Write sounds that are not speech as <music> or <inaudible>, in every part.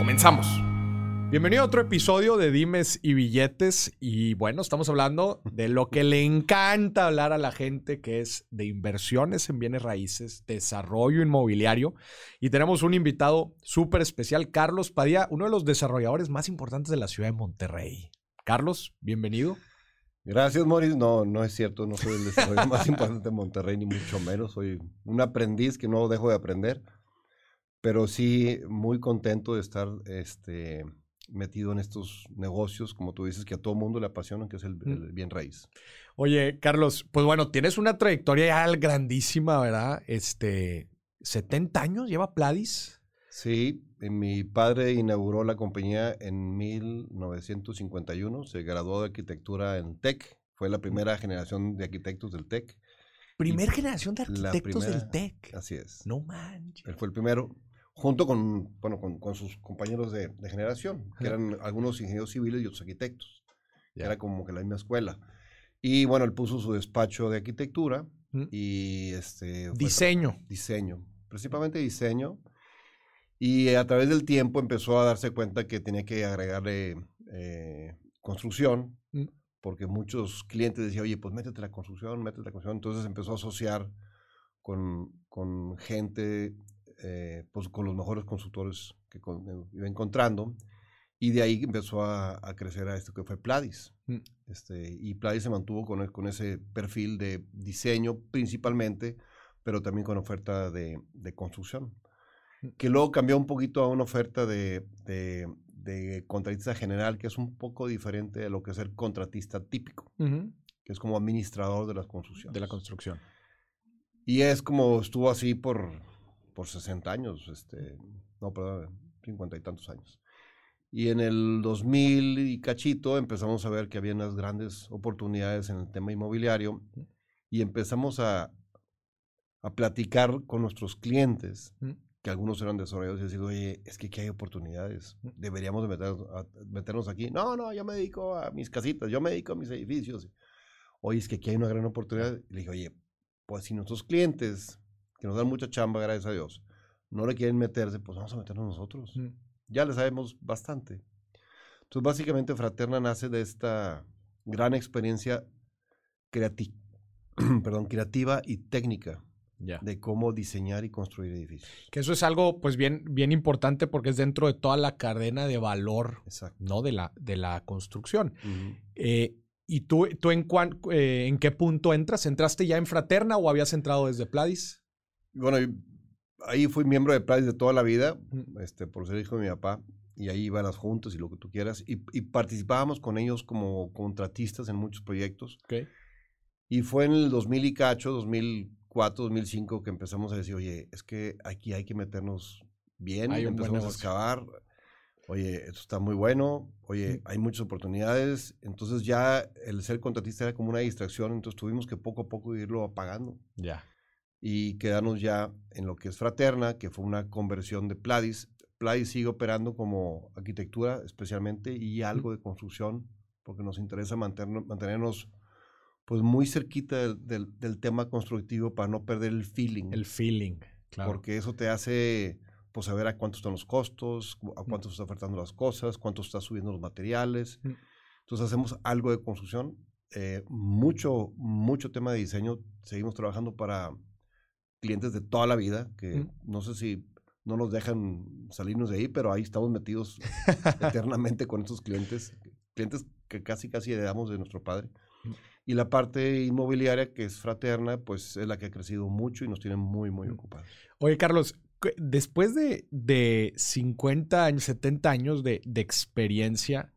Comenzamos. Bienvenido a otro episodio de Dimes y Billetes. Y bueno, estamos hablando de lo que le encanta hablar a la gente, que es de inversiones en bienes raíces, desarrollo inmobiliario. Y tenemos un invitado súper especial, Carlos Padilla, uno de los desarrolladores más importantes de la ciudad de Monterrey. Carlos, bienvenido. Gracias, Maurice. No, no es cierto, no soy el desarrollador <laughs> más importante de Monterrey, ni mucho menos. Soy un aprendiz que no dejo de aprender pero sí muy contento de estar este, metido en estos negocios, como tú dices, que a todo mundo le apasionan, que es el, bien raíz. Oye, Carlos, pues bueno, tienes una trayectoria ya grandísima, ¿verdad? Este, 70 años lleva Pladis. Sí, mi padre inauguró la compañía en 1951, se graduó de arquitectura en TEC, fue la primera generación de arquitectos del TEC. Primer generación de arquitectos del TEC. Así es. No manches. Él fue el primero junto con, bueno, con, sus compañeros de, generación, que eran algunos ingenieros civiles y otros arquitectos. Era como que la misma escuela. Y bueno, él puso su despacho de arquitectura y este... Diseño. Diseño, principalmente diseño. Y a través del tiempo empezó a darse cuenta que tenía que agregarle eh, construcción, mm. porque muchos clientes decían, oye, pues métete la construcción, métete la construcción. Entonces empezó a asociar con, con gente eh, pues, con los mejores consultores que eh, iba encontrando. Y de ahí empezó a, crecer a esto que fue Pladis. Mm. Este, y Pladis se mantuvo con, con ese perfil de diseño principalmente, pero también con oferta de, de construcción. Mm. Que luego cambió un poquito a una oferta de, de, de, contratista general, que es un poco diferente de lo que es el contratista típico, que es como administrador de las construcciones. De la construcción. Y es como estuvo así por por 60 años, este, no, perdón, 50 y tantos años. Y en el 2000 y cachito empezamos a ver que había unas grandes oportunidades en el tema inmobiliario y empezamos a, a platicar con nuestros clientes, que algunos eran desarrollados, y decir, oye, es que aquí hay oportunidades, deberíamos de meternos aquí. No, no, yo me dedico a mis casitas, yo me dedico a mis edificios. Oye, es que aquí hay una gran oportunidad. Y le dije, oye, pues si nuestros clientes que nos dan mucha chamba, gracias a Dios, no le quieren meterse, pues vamos a meternos nosotros. Ya le sabemos bastante. Entonces, básicamente, Fraterna nace de esta gran experiencia <clears throat> perdón, creativa y técnica de cómo diseñar y construir edificios. Que eso es algo, pues, bien, bien importante porque es dentro de toda la cadena de valor, ¿no? De la, de la construcción. Eh, ¿Y tú, tú en, eh, en qué punto entras? ¿Entraste ya en Fraterna o habías entrado desde Pladis? Bueno, ahí fui miembro de Pladis de toda la vida, este, por ser hijo de mi papá, y ahí iba a las juntas y lo que tú quieras, y, participábamos con ellos como contratistas en muchos proyectos. Y fue en el 2000 y cacho, 2004, 2005, que empezamos a decir, oye, es que aquí hay que meternos bien, hay empezamos a excavar, oye, esto está muy bueno, oye, hay muchas oportunidades, entonces ya el ser contratista era como una distracción, entonces tuvimos que poco a poco irlo apagando. Ya y quedarnos ya en lo que es Fraterna, que fue una conversión de Pladis. Pladis sigue operando como arquitectura especialmente y algo de construcción, porque nos interesa mantenernos, mantenernos pues muy cerquita del, del, tema constructivo para no perder el feeling. El feeling, claro. Porque eso te hace pues saber a cuánto están los costos, a cuánto se está ofertando las cosas, cuánto está subiendo los materiales. Entonces hacemos algo de construcción, eh, mucho, mucho tema de diseño. Seguimos trabajando para clientes de toda la vida, que no sé si no nos dejan salirnos de ahí, pero ahí estamos metidos <laughs> eternamente con estos clientes, clientes que casi casi heredamos de nuestro padre. Y la parte inmobiliaria, que es fraterna, pues es la que ha crecido mucho y nos tiene muy, muy ocupados. Oye, Carlos, después de, de 50 años, 70 años de, de experiencia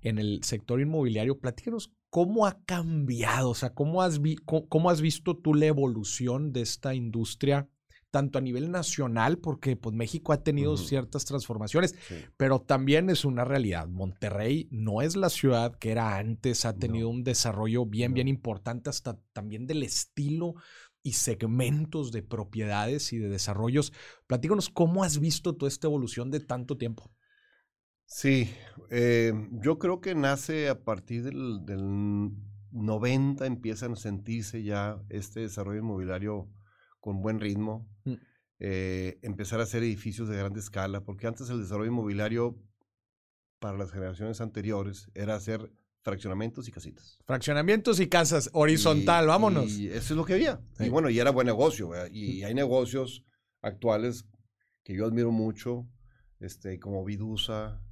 en el sector inmobiliario, platícanos ¿Cómo ha cambiado? O sea, ¿cómo has, cómo has visto tú la evolución de esta industria tanto a nivel nacional, porque pues México ha tenido ciertas transformaciones, pero también es una realidad. Monterrey no es la ciudad que era antes, ha tenido un desarrollo bien, bien importante hasta también del estilo y segmentos de propiedades y de desarrollos. Platícanos cómo has visto toda esta evolución de tanto tiempo. Sí, eh, yo creo que nace a partir del, del 90, empiezan a sentirse ya este desarrollo inmobiliario con buen ritmo, mm. eh, empezar a hacer edificios de grande escala, porque antes el desarrollo inmobiliario para las generaciones anteriores era hacer fraccionamientos y casitas. Fraccionamientos y casas, horizontal, vámonos. Y eso es lo que había. Y bueno, y era buen negocio. Y mm. hay negocios actuales que yo admiro mucho, este, como Vidusa.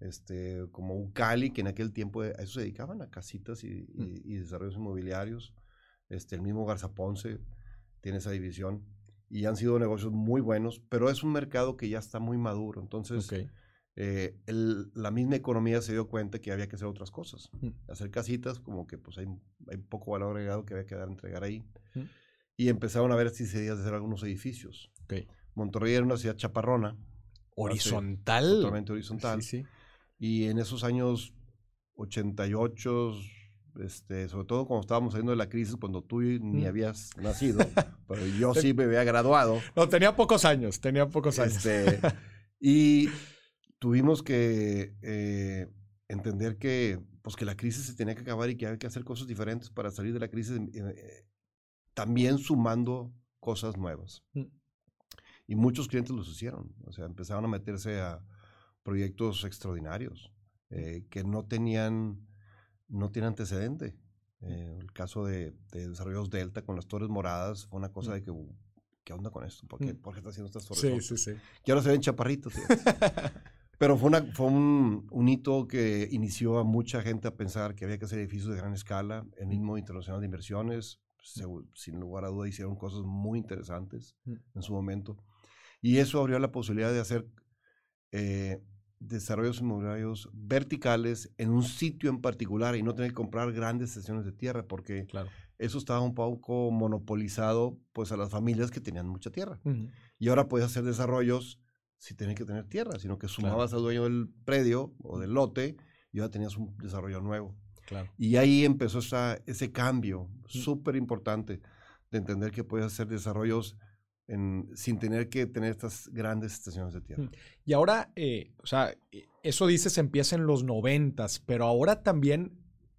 Este, como Ucali, que en aquel tiempo a eso se dedicaban, a casitas y, y desarrollos inmobiliarios. Este, el mismo Garza Ponce tiene esa división y han sido negocios muy buenos, pero es un mercado que ya está muy maduro. Entonces, eh, la misma economía se dio cuenta que había que hacer otras cosas. Mm. Hacer casitas, como que pues hay, hay, poco valor agregado que había que dar, entregar ahí. Mm. Y empezaron a ver si se de hacer algunos edificios. Monterrey era una ciudad chaparrona. Horizontal. Totalmente horizontal. Sí, sí. Y en esos años 88, este, sobre todo cuando estábamos saliendo de la crisis, cuando tú ni habías <laughs> nacido, pero yo sí me había graduado. No, tenía pocos años, tenía pocos años. Este, y tuvimos que eh, entender que, pues, que la crisis se tenía que acabar y que había que hacer cosas diferentes para salir de la crisis, eh, también sumando cosas nuevas. Mm. Y muchos clientes los hicieron, o sea, empezaron a meterse a proyectos extraordinarios que no tenían no tiene antecedente. Eh, el caso de, Desarrollos Delta con las Torres Moradas fue una cosa mm. de que, ¿qué onda con esto? ¿Por qué, mm. está haciendo estas torres? Sí, sí, sí. Que ahora se ven chaparritos. <laughs> Pero fue, una, fue un, un, hito que inició a mucha gente a pensar que había que hacer edificios de gran escala. El mm. mismo Internacional de Inversiones, sin lugar a duda, hicieron cosas muy interesantes en su momento. Y eso abrió la posibilidad de hacer eh, desarrollos inmobiliarios verticales en un sitio en particular y no tener que comprar grandes secciones de tierra porque eso estaba un poco monopolizado pues a las familias que tenían mucha tierra. Y ahora puedes hacer desarrollos sin tener que tener tierra, sino que sumabas al dueño del predio o del lote y ahora tenías un desarrollo nuevo. Y ahí empezó esa, ese cambio súper importante de entender que puedes hacer desarrollos sin tener que tener estas grandes estaciones de tierra. Y ahora, eh, o sea, e, eso dices empieza en los noventas, pero ahora también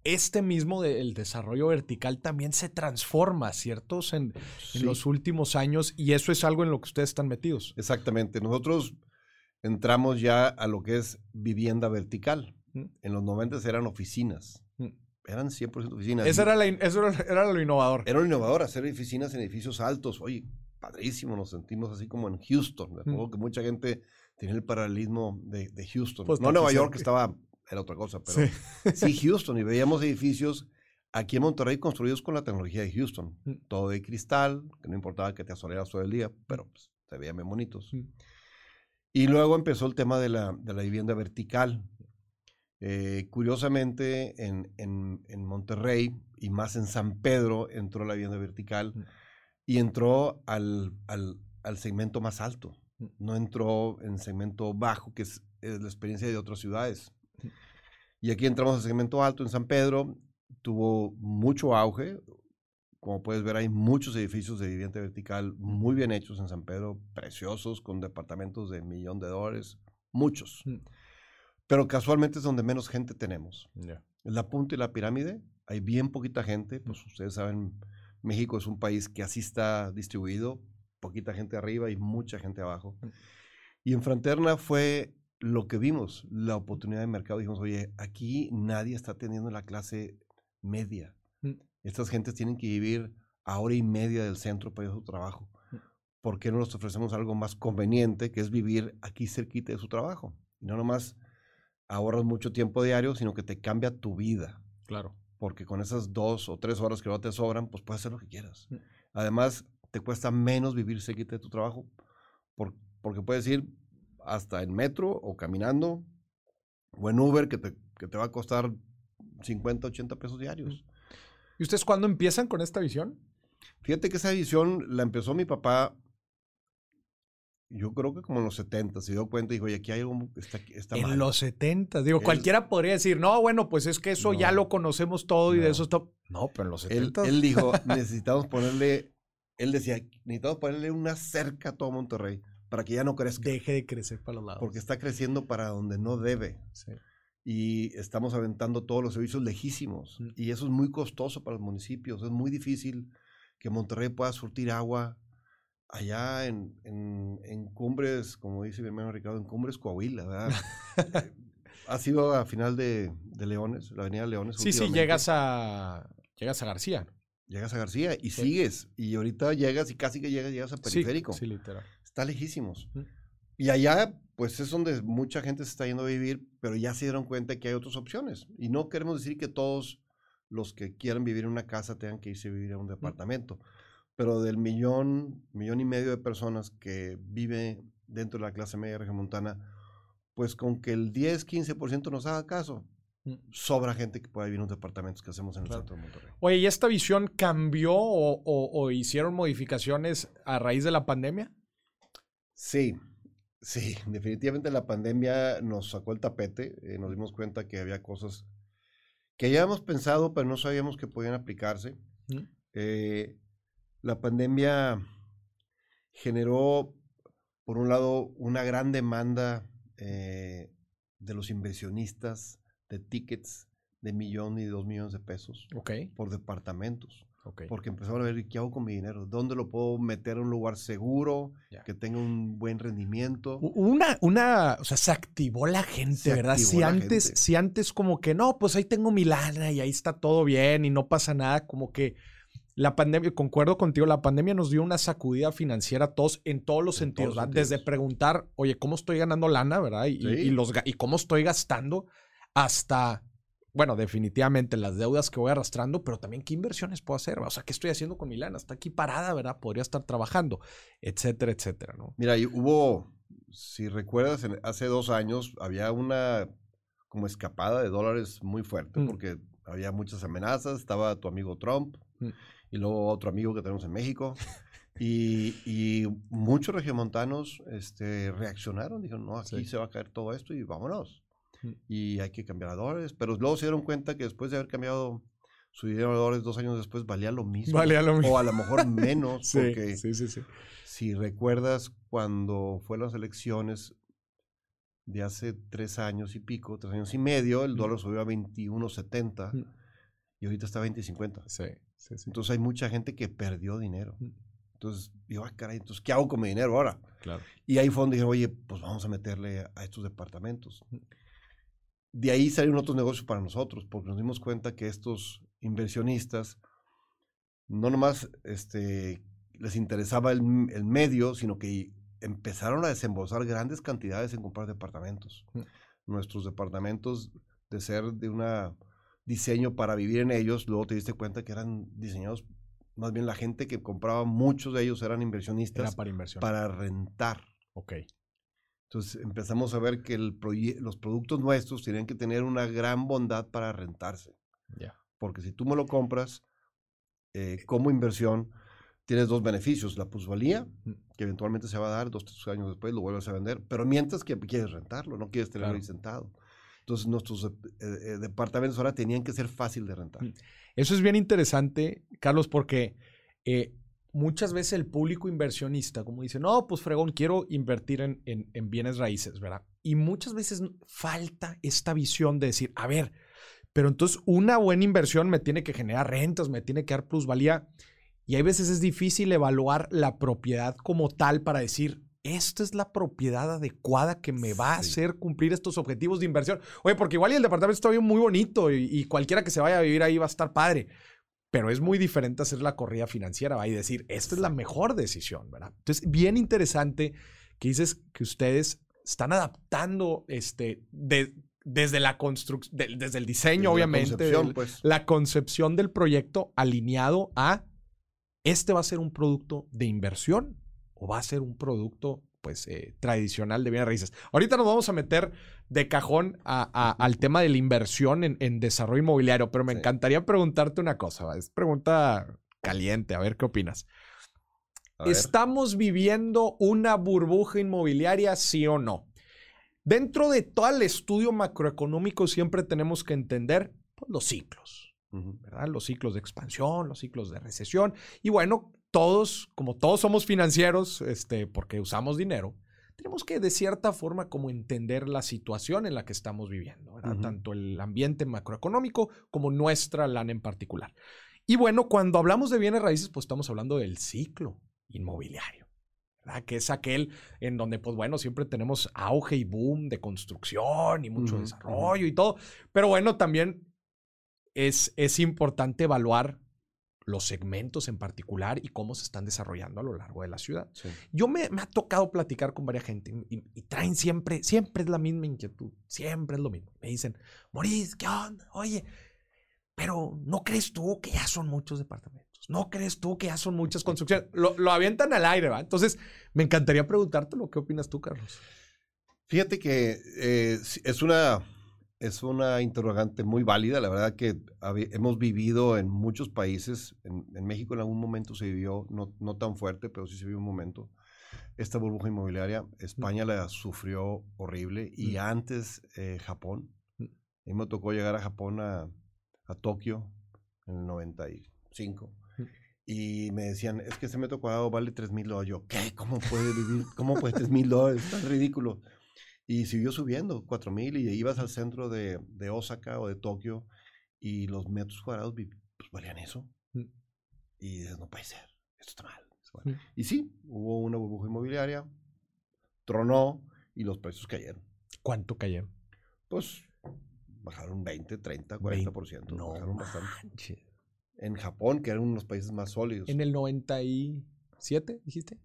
este mismo del desarrollo vertical también se transforma, ¿cierto? En, en, los últimos años y eso es algo en lo que ustedes están metidos. Exactamente. Nosotros entramos ya a lo que es vivienda vertical. En los noventas eran oficinas. Eran 100% oficinas. Eso era, eso era lo innovador. Era lo innovador, hacer oficinas en edificios altos. Oye, padrísimo, nos sentimos así como en Houston. Me acuerdo que mucha gente tiene el paralelismo de, Houston. Pues no Nueva York, que estaba, era otra cosa, pero sí. <laughs> Houston. Y veíamos edificios aquí en Monterrey construidos con la tecnología de Houston. Todo de cristal, que no importaba que te asolearas todo el día, pero pues, se veían bien bonitos. Y luego empezó el tema de la, de la vivienda vertical. Eh, curiosamente, en, en, en, Monterrey y más en San Pedro entró la vivienda vertical y entró al, al, al, segmento más alto. No entró en segmento bajo, que es, la experiencia de otras ciudades. Y aquí entramos al segmento alto en San Pedro. Tuvo mucho auge. Como puedes ver, hay muchos edificios de vivienda vertical muy bien hechos en San Pedro, preciosos, con departamentos de millón de dólares, muchos. Mm. Pero casualmente es donde menos gente tenemos. En la punta y la pirámide hay bien poquita gente, pues ustedes saben, México es un país que así está distribuido, poquita gente arriba y mucha gente abajo. Mm. Y en Fronterna fue lo que vimos, la oportunidad de mercado. Dijimos, oye, aquí nadie está teniendo la clase media. Mm. Estas gentes tienen que vivir a hora y media del centro para ir a su trabajo. Mm. ¿Por qué no nos ofrecemos algo más conveniente, que es vivir aquí cerquita de su trabajo? Y no nomás ahorras mucho tiempo diario, sino que te cambia tu vida. Claro porque con esas dos o tres horas que no te sobran, pues puedes hacer lo que quieras. Mm. Además, te cuesta menos vivir cerquita de tu trabajo, porque puedes ir hasta en metro o caminando o en Uber que te, que te va a costar 50, 80 pesos diarios. Mm. ¿Y ustedes cuándo empiezan con esta visión? Fíjate que esa visión la empezó mi papá yo creo que como en los 70 se dio cuenta y dijo, oye, aquí hay algo está, está En mal". los 70, digo, Él- cualquiera podría decir, no, bueno, pues es que eso ya lo conocemos todo y de No. eso está. No, pero en los Él, 70. él dijo, <laughs> necesitamos ponerle, él decía, necesitamos ponerle una cerca a todo Monterrey para que ya no crezca, deje de crecer para los lados. porque está creciendo para donde no debe. Sí. y estamos aventando todos los servicios lejísimos. Mm. Y eso es muy costoso para los municipios. Es muy difícil que Monterrey pueda surtir agua allá en, en, en Cumbres, como dice mi hermano Ricardo, en Cumbres Coahuila, ¿verdad? Eh, <laughs> ha sido a final de, de Leones, la avenida Leones. Sí, sí, llegas a. Llegas a García. Llegas a García y Sí. sigues. Y ahorita llegas y casi que llegas, llegas a Periférico. Sí, sí, literal. Está lejísimos. Mm. Y allá, pues es donde mucha gente se está yendo a vivir, pero ya se dieron cuenta que hay otras opciones. Y no queremos decir que todos los que quieran vivir en una casa tengan que irse a vivir a un departamento. Pero del millón, millón y medio de personas que vive dentro de la clase media regiomontana, pues con que el 10, 15% nos haga caso, Mm. sobra gente que pueda vivir en los departamentos que hacemos en el Claro. centro de Monterrey. Oye, ¿y esta visión cambió o, o- o hicieron modificaciones a raíz de la pandemia? Sí, sí, <laughs> definitivamente la pandemia nos sacó el tapete, eh, nos dimos cuenta que había cosas que ya habíamos pensado, pero no sabíamos que podían aplicarse. Mm. Eh, la pandemia generó, por un lado, una gran demanda eh, de los inversionistas de tickets de millón y dos millones de pesos por departamentos porque empezaron a ver qué hago con mi dinero, dónde lo puedo meter en un lugar seguro, que tenga un buen rendimiento. Una, una, o sea, se activó la gente, Se ¿verdad? Si antes, gente. si antes como que no, pues ahí tengo mi lana y ahí está todo bien y no pasa nada, como que la pandemia, concuerdo contigo, la pandemia nos dio una sacudida financiera a todos en todos los En sentidos. Desde sentidos. preguntar, oye, ¿cómo estoy ganando lana, verdad? Y, y- Sí. y los, y cómo estoy gastando hasta, bueno, definitivamente las deudas que voy arrastrando, pero también qué inversiones puedo hacer, ¿verdad? o sea, ¿qué estoy haciendo con mi lana? Está aquí parada, ¿verdad? Podría estar trabajando, etcétera, etcétera, ¿no? Mira, y hubo, si recuerdas, en- hace dos años había una como escapada de dólares muy fuerte, Mm. porque había muchas amenazas, estaba tu amigo Trump Mm. Y luego otro amigo que tenemos en México. Y, y muchos regiomontanos este, reaccionaron, dijeron, no, aquí Sí. se va a caer todo esto y vámonos. Y hay que cambiar a dólares. Pero luego se dieron cuenta que después de haber cambiado su dinero a dólares dos años después, valía lo mismo. Valía lo mismo. O a lo mejor menos, <laughs> Sí, porque sí, sí, sí. si recuerdas cuando fue las elecciones de hace tres años y pico, tres años y medio, el dólar subió a 21.70 Mm. y ahorita está a 20.50. Sí, sí, sí. Entonces hay mucha gente que perdió dinero. Mm. Entonces, digo, ah, caray, entonces, ¿qué hago con mi dinero ahora? Claro. Y ahí fue donde dijeron, oye, pues vamos a meterle a estos departamentos. Mm. De ahí salieron otros negocios para nosotros, porque nos dimos cuenta que estos inversionistas no nomás este, les interesaba el, el medio, sino que empezaron a desembolsar grandes cantidades en comprar departamentos. Mm. Nuestros departamentos, de ser de un diseño para vivir en ellos, luego te diste cuenta que eran diseñados, más bien la gente que compraba, muchos de ellos eran inversionistas Era para inversión. para rentar. Ok. Entonces empezamos a ver que el los productos nuestros tienen que tener una gran bondad para rentarse. Ya. Porque si tú me lo compras eh, como inversión, tienes dos beneficios. La plusvalía, Mm. que eventualmente se va a dar dos, tres años después, lo vuelves a vender. Pero mientras que quieres rentarlo, no quieres tenerlo Claro. ahí sentado. Entonces nuestros eh, eh, departamentos ahora tenían que ser fácil de rentar. Mm. Eso es bien interesante, Carlos, porque eh, muchas veces el público inversionista, como dice, no, pues fregón, quiero invertir en, en- en bienes raíces, ¿verdad? Y muchas veces falta esta visión de decir, a ver, pero entonces una buena inversión me tiene que generar rentas, me tiene que dar plusvalía. Y hay veces es difícil evaluar la propiedad como tal para decir, esta es la propiedad adecuada que me va a Sí. hacer cumplir estos objetivos de inversión. Oye, porque igual y el departamento está bien muy bonito y, y cualquiera que se vaya a vivir ahí va a estar padre. Pero es muy diferente hacer la corrida financiera ¿va? y decir, esta es la mejor decisión, ¿verdad? Entonces, bien interesante que dices que ustedes están adaptando este, de- desde la construcción, desde el diseño, Desde la obviamente, concepción, del- pues. la concepción del proyecto alineado a este va a ser un producto de inversión o va a ser un producto pues eh, tradicional de bienes raíces. Ahorita nos vamos a meter de cajón a- a- al tema de la inversión en, en desarrollo inmobiliario, pero me Sí. encantaría preguntarte una cosa, es pregunta caliente, a ver qué opinas. ¿Estamos viviendo una burbuja inmobiliaria, sí o no? Dentro de todo el estudio macroeconómico siempre tenemos que entender pues, los ciclos, ¿verdad? Los ciclos de expansión, los ciclos de recesión. Y bueno, todos, como todos somos financieros, este, porque usamos dinero, tenemos que de cierta forma como entender la situación en la que estamos viviendo. Tanto el ambiente macroeconómico como nuestra lana en particular. Y bueno, cuando hablamos de bienes raíces, pues estamos hablando del ciclo inmobiliario. ¿verdad? Que es aquel en donde, pues bueno, siempre tenemos auge y boom de construcción y mucho desarrollo y todo. Pero bueno, también es, es importante evaluar los segmentos en particular y cómo se están desarrollando a lo largo de la ciudad. Yo me, ha tocado platicar con varias gente y, traen siempre, siempre es la misma inquietud, siempre es lo mismo. Me dicen, Maurice, ¿qué onda? Oye, pero ¿no crees tú que ya son muchos departamentos? ¿No crees tú que ya son muchas construcciones? Lo, lo avientan al aire, ¿va? Entonces, me encantaría preguntártelo. ¿Qué opinas tú, Carlos? Fíjate que eh, es una es una interrogante muy válida. La verdad que hemos vivido en muchos países. En, México en algún momento se vivió, no, no, tan fuerte, pero sí se vivió un momento, esta burbuja inmobiliaria. España la sufrió horrible y antes eh, Japón. A mí me tocó llegar a Japón, a, a Tokio, en el 95. Y me decían, es que ese metro cuadrado vale 3 mil dólares. Yo, ¿qué? ¿Cómo puede vivir? ¿Cómo puede 3 mil dólares? Es tan ridículo. Y siguió subiendo, 4000 y ibas al centro de, de, Osaka o de Tokio y los metros cuadrados pues, valían eso. Mm. Y dices, no puede ser, esto está mal. Mm. Y sí, hubo una burbuja inmobiliaria, tronó y los precios cayeron. ¿Cuánto cayeron? Pues bajaron 20, 30, 40%. No bajaron bastante. En Japón, que eran uno de los países más sólidos. ¿En el 97, dijiste?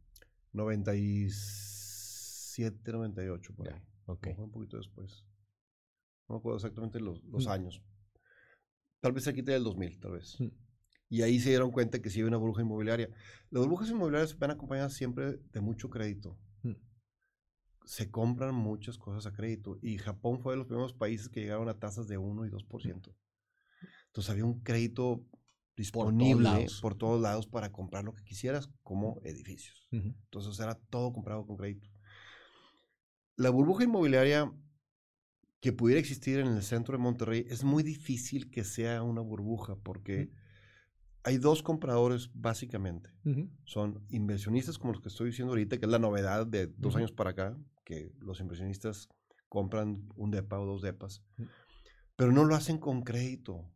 97, 98, por ahí. Ok. Un poquito después. No me acuerdo exactamente los, los mm. años. Tal vez quite del 2000, tal vez. Mm. Y ahí se dieron cuenta que sí hay una burbuja inmobiliaria. Las burbujas inmobiliarias van acompañadas siempre de mucho crédito. Mm. Se compran muchas cosas a crédito. Y Japón fue de los primeros países que llegaron a tasas de 1 y 2%. Entonces había un crédito disponible por todos, lados. para comprar lo que quisieras, como edificios. Entonces era todo comprado con crédito la burbuja inmobiliaria que pudiera existir en el centro de Monterrey es muy difícil que sea una burbuja porque hay dos compradores básicamente. Son inversionistas como los que estoy diciendo ahorita, que es la novedad de dos años para acá, que los inversionistas compran un DEPA o dos DEPAs, pero no lo hacen con crédito.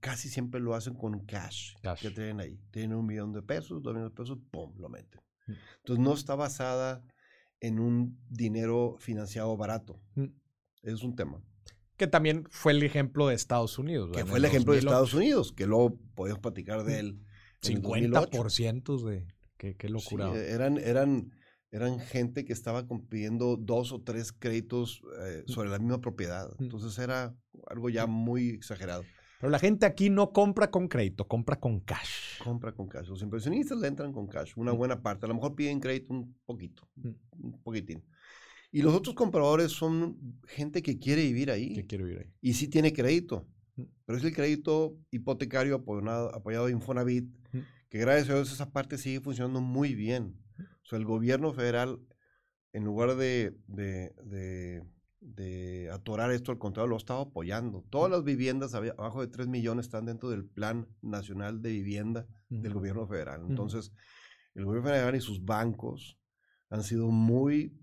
Casi siempre lo hacen con cash, cash, que tienen ahí. Tienen un millón de pesos, dos millones de pesos, ¡pum! lo meten. Entonces no está basada en un dinero financiado barato. Mm. Es un tema. Que también fue el ejemplo de Estados Unidos. Que fue el ejemplo de Estados Unidos, que luego podemos platicar de él. 50% de... Qué, qué locura. eran, eran, eran gente que estaba pidiendo dos o tres créditos eh, mm. sobre la misma propiedad. Mm. Entonces era algo ya muy exagerado. Pero la gente aquí no compra con crédito, compra con cash. Compra con cash. Los inversionistas le entran con cash, una buena parte. A lo mejor piden crédito un poquito, un poquitín. Y los otros compradores son gente que quiere vivir ahí. Que quiere vivir ahí. Y sí tiene crédito. Pero es el crédito hipotecario apoyado, apoyado de Infonavit, que gracias a Dios esa parte sigue funcionando muy bien. O sea, el gobierno federal, en lugar de de atorar esto, al contrario, lo ha estado apoyando. Todas las viviendas abajo de 3 millones están dentro del Plan Nacional de Vivienda del gobierno federal. Entonces, el gobierno federal y sus bancos han sido muy,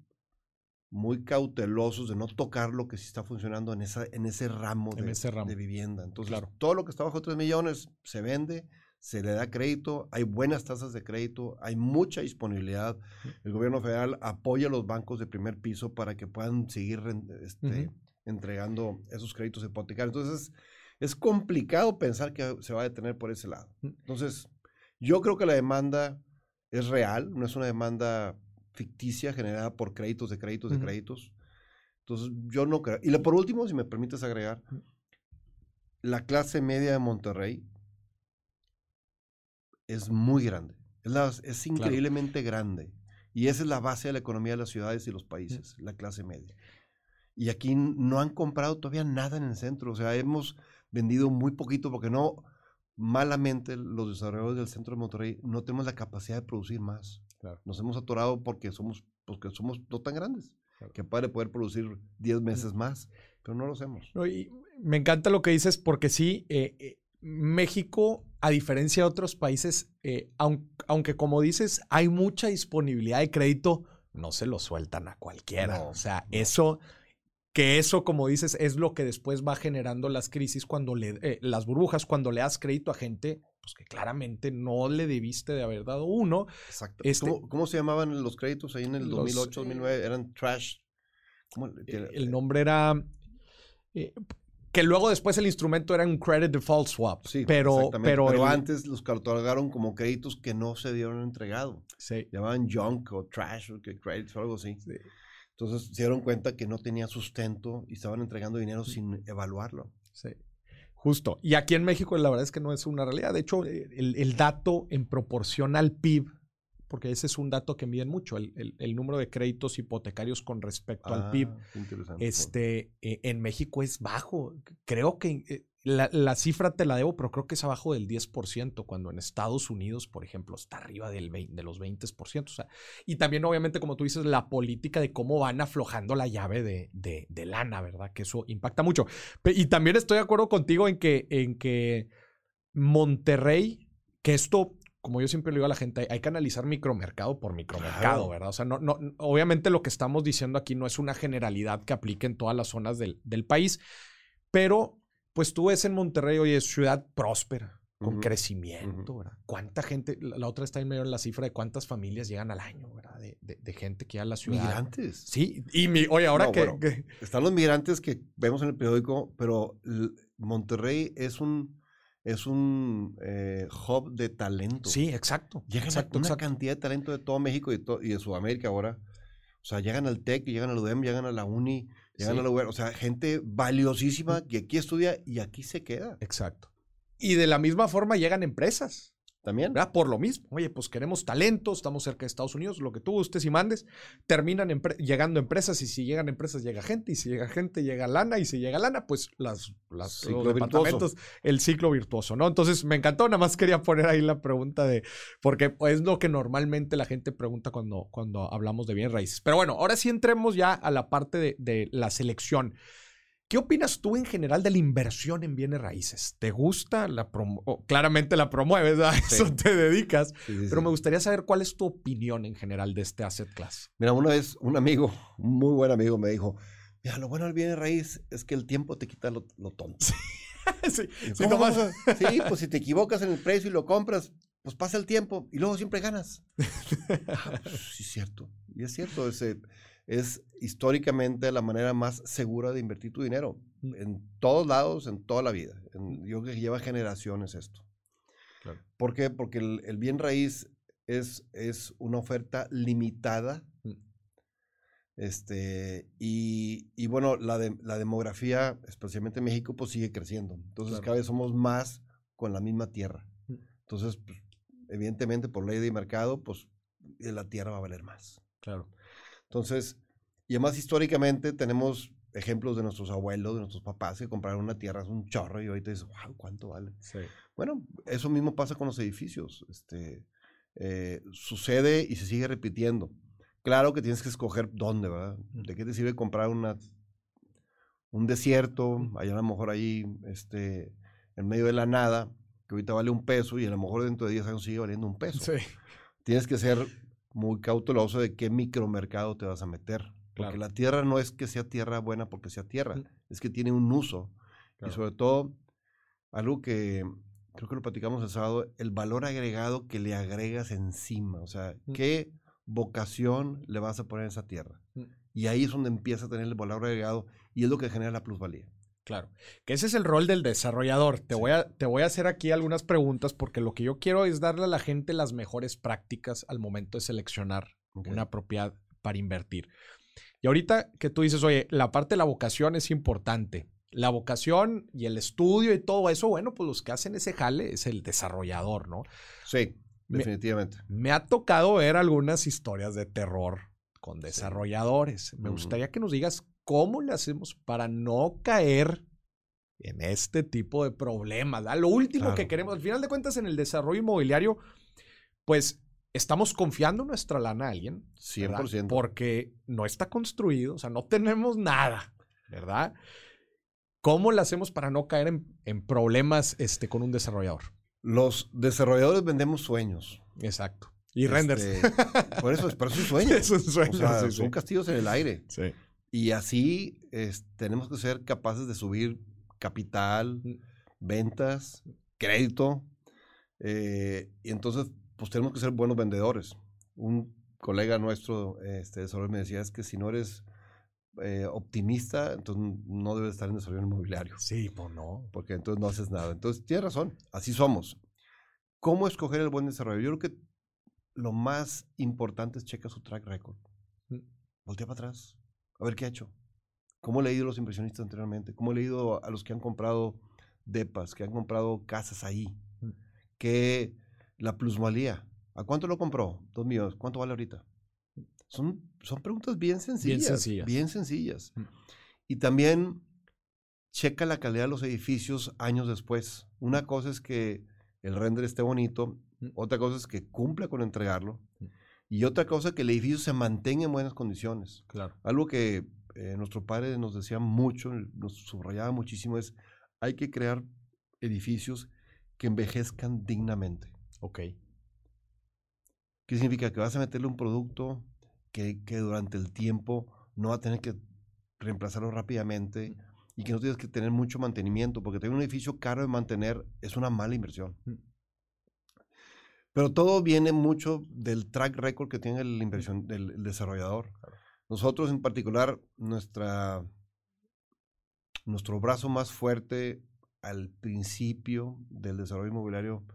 muy cautelosos de no tocar lo que sí está funcionando en, esa, en ese ramo, de, de vivienda. Entonces, todo lo que está bajo 3 millones se vende se le da crédito, hay buenas tasas de crédito, hay mucha disponibilidad. El gobierno federal apoya a los bancos de primer piso para que puedan seguir este, entregando esos créditos hipotecarios. Entonces, es complicado pensar que se va a detener por ese lado. Entonces, yo creo que la demanda es real, no es una demanda ficticia generada por créditos de créditos de créditos. Entonces, yo no creo. Y por último, si me permites agregar, la clase media de Monterrey es muy grande. Es, es increíblemente grande. Y esa es la base de la economía de las ciudades y los países, la clase media. Y aquí no han comprado todavía nada en el centro. O sea, hemos vendido muy poquito porque no, malamente los desarrolladores del centro de Monterrey no tenemos la capacidad de producir más. Nos hemos atorado porque somos, porque somos no tan grandes. Que padre poder producir 10 meses más, pero no lo hacemos. me encanta lo que dices porque sí, eh, eh, México, a diferencia de otros países, eh, aunque, como dices, hay mucha disponibilidad de crédito, no se lo sueltan a cualquiera. o sea, eso que eso, como dices, es lo que después va generando las crisis cuando le, eh, las burbujas, cuando le das crédito a gente, pues que claramente no le debiste de haber dado uno. Exacto. Este ¿Cómo, se llamaban los créditos ahí en el 2008, 2009? Eh, Eran trash. El nombre era... que luego después el instrumento era un credit default swap. Sí, pero, pero, pero antes los catalogaron como créditos que no se dieron entregado. Sí. Llamaban junk o trash o credits o algo así. Sí. Entonces se dieron cuenta que no tenía sustento y estaban entregando dinero sin evaluarlo. Sí. Justo. Y aquí en México la verdad es que no es una realidad. De hecho, eh, el, dato en proporción al PIB, porque ese es un dato que miden mucho, el, número de créditos hipotecarios con respecto al PIB, ah, este, eh, en México es bajo. Creo que eh, la, cifra te la debo, pero creo que es abajo del 10%, cuando en Estados Unidos, por ejemplo, está arriba del de los 20%. O sea, y también, obviamente, como tú dices, la política de cómo van aflojando la llave de, de, lana, ¿verdad? Que eso impacta mucho. Y también estoy de acuerdo contigo en que, en que Monterrey, que esto como yo siempre le digo a la gente, hay, que analizar micromercado por micromercado, ¿verdad? O sea, no, no, obviamente lo que estamos diciendo aquí no es una generalidad que aplique en todas las zonas del, del país, pero pues tú ves en Monterrey, hoy es ciudad próspera, con crecimiento, ¿verdad? ¿Cuánta gente, la, otra está en medio de la cifra de cuántas familias llegan al año, ¿verdad? De, gente que a la ciudad. Migrantes. Sí, y mi, oye, ahora que, Están los migrantes que vemos en el periódico, pero Monterrey es un es un eh, hub de talento. Sí, exacto. Llegan exacto, una cantidad de talento de todo México y, y de Sudamérica ahora. O sea, llegan al TEC, llegan al UDEM, llegan a la UNI, Llegan a lugar, o sea, gente valiosísima que aquí estudia y aquí se queda. Exacto. Y de la misma forma llegan empresas. También. ¿verdad? Por lo mismo. Oye, pues queremos talento, estamos cerca de Estados Unidos, lo que tú gustes y mandes. Terminan llegando empresas y si llegan empresas llega gente y si llega gente llega lana y si llega lana, pues las, las los departamentos, el ciclo virtuoso, ¿no? Entonces me encantó, nada más quería poner ahí la pregunta de, porque es lo que normalmente la gente pregunta cuando, cuando hablamos de bien raíces. Pero bueno, ahora sí entremos ya a la parte de, de la selección. ¿Qué opinas tú en general de la inversión en bienes raíces? ¿Te gusta? La claramente la promueves, a <laughs> eso te dedicas, pero me gustaría saber cuál es tu opinión en general de este asset class. Mira, una vez un amigo, un muy buen amigo, me dijo, mira, lo bueno del bien raíz es que el tiempo te quita lo, tonto. sí, <laughs> sí, pues si te equivocas en el precio y lo compras, pues pasa el tiempo y luego siempre ganas. <laughs> Ah, pues, sí, es cierto. Y es cierto, ese es históricamente la manera más segura de invertir tu dinero. Mm. En todos lados, en toda la vida. yo creo que lleva generaciones esto. ¿Por qué? Porque el, bien raíz es, es, una oferta limitada. Mm. Este, y, bueno, la, de, la demografía, especialmente en México, pues sigue creciendo. Entonces, cada vez somos más con la misma tierra. Mm. Entonces, pues, evidentemente, por ley de mercado, pues la tierra va a valer más. Claro. Entonces, y además históricamente tenemos ejemplos de nuestros abuelos, de nuestros papás que compraron una tierra, es un chorro y ahorita dices, wow, ¿cuánto vale? Bueno, eso mismo pasa con los edificios. Este, eh, sucede y se sigue repitiendo. Claro que tienes que escoger dónde, ¿verdad? ¿De qué te sirve comprar una, un desierto, allá a lo mejor ahí, este, en medio de la nada, que ahorita vale un peso y a lo mejor dentro de 10 años sigue valiendo un peso? Sí. Tienes que ser muy cauteloso de qué micromercado te vas a meter. Porque la tierra no es que sea tierra buena porque sea tierra, es que tiene un uso. Y sobre todo, algo que creo que lo platicamos el sábado, el valor agregado que le agregas encima. O sea, qué vocación le vas a poner a esa tierra. Y ahí es donde empieza a tener el valor agregado y es lo que genera la plusvalía. Claro, que ese es el rol del desarrollador. Te, voy a, te voy a hacer aquí algunas preguntas porque lo que yo quiero es darle a la gente las mejores prácticas al momento de seleccionar una propiedad para invertir. Y ahorita que tú dices, oye, la parte de la vocación es importante. La vocación y el estudio y todo eso, bueno, pues los que hacen ese jale es el desarrollador, ¿no? Sí, definitivamente. Me, ha tocado ver algunas historias de terror con desarrolladores. Me gustaría que nos digas ¿Cómo le hacemos para no caer en este tipo de problemas? Lo último que queremos, al final de cuentas, en el desarrollo inmobiliario, pues estamos confiando nuestra lana a alguien. 100%. Porque no está construido, o sea, no tenemos nada, ¿verdad? ¿Cómo le hacemos para no caer en, problemas este, con un desarrollador? Los desarrolladores vendemos sueños. Exacto. Y renders. Este, por eso, es un sueño. <laughs> Es un sueño. Son castillos en el aire. Sí. Y así tenemos que ser capaces de subir capital, mm. ventas, crédito. Eh, y entonces, pues tenemos que ser buenos vendedores. Un colega nuestro este, desarrollo me decía, es que si no eres eh, optimista, entonces no debes estar en desarrollo inmobiliario. Sí, pues no. Porque entonces no haces nada. Entonces, tienes razón, así somos. ¿Cómo escoger el buen desarrollo? Yo creo que lo más importante es checar su track record. Mm. Voltea para atrás, a ver qué ha hecho. ¿Cómo le ha ido a los inversionistas anteriormente? ¿Cómo le ha ido a los que han comprado depas, que han comprado casas ahí? Mm. ¿Qué la plusvalía? ¿A cuánto lo compró? Dos millones. ¿Cuánto vale ahorita? Son, son preguntas bien sencillas. Bien sencillas. Bien sencillas. Mm. Y también checa la calidad de los edificios años después. Una cosa es que el render esté bonito otra cosa es que cumpla con entregarlo. Y otra cosa, que el edificio se mantenga en buenas condiciones. Claro. Algo que eh, nuestro padre nos decía mucho, nos subrayaba muchísimo, es hay que crear edificios que envejezcan dignamente. Ok. ¿Qué significa? Que vas a meterle un producto que, que durante el tiempo no va a tener que reemplazarlo rápidamente y que no tienes que tener mucho mantenimiento, porque tener un edificio caro de mantener es una mala inversión. Pero todo viene mucho del track record que tiene el, inversión, del desarrollador. Nosotros en particular, nuestra, nuestro brazo más fuerte al principio del desarrollo inmobiliario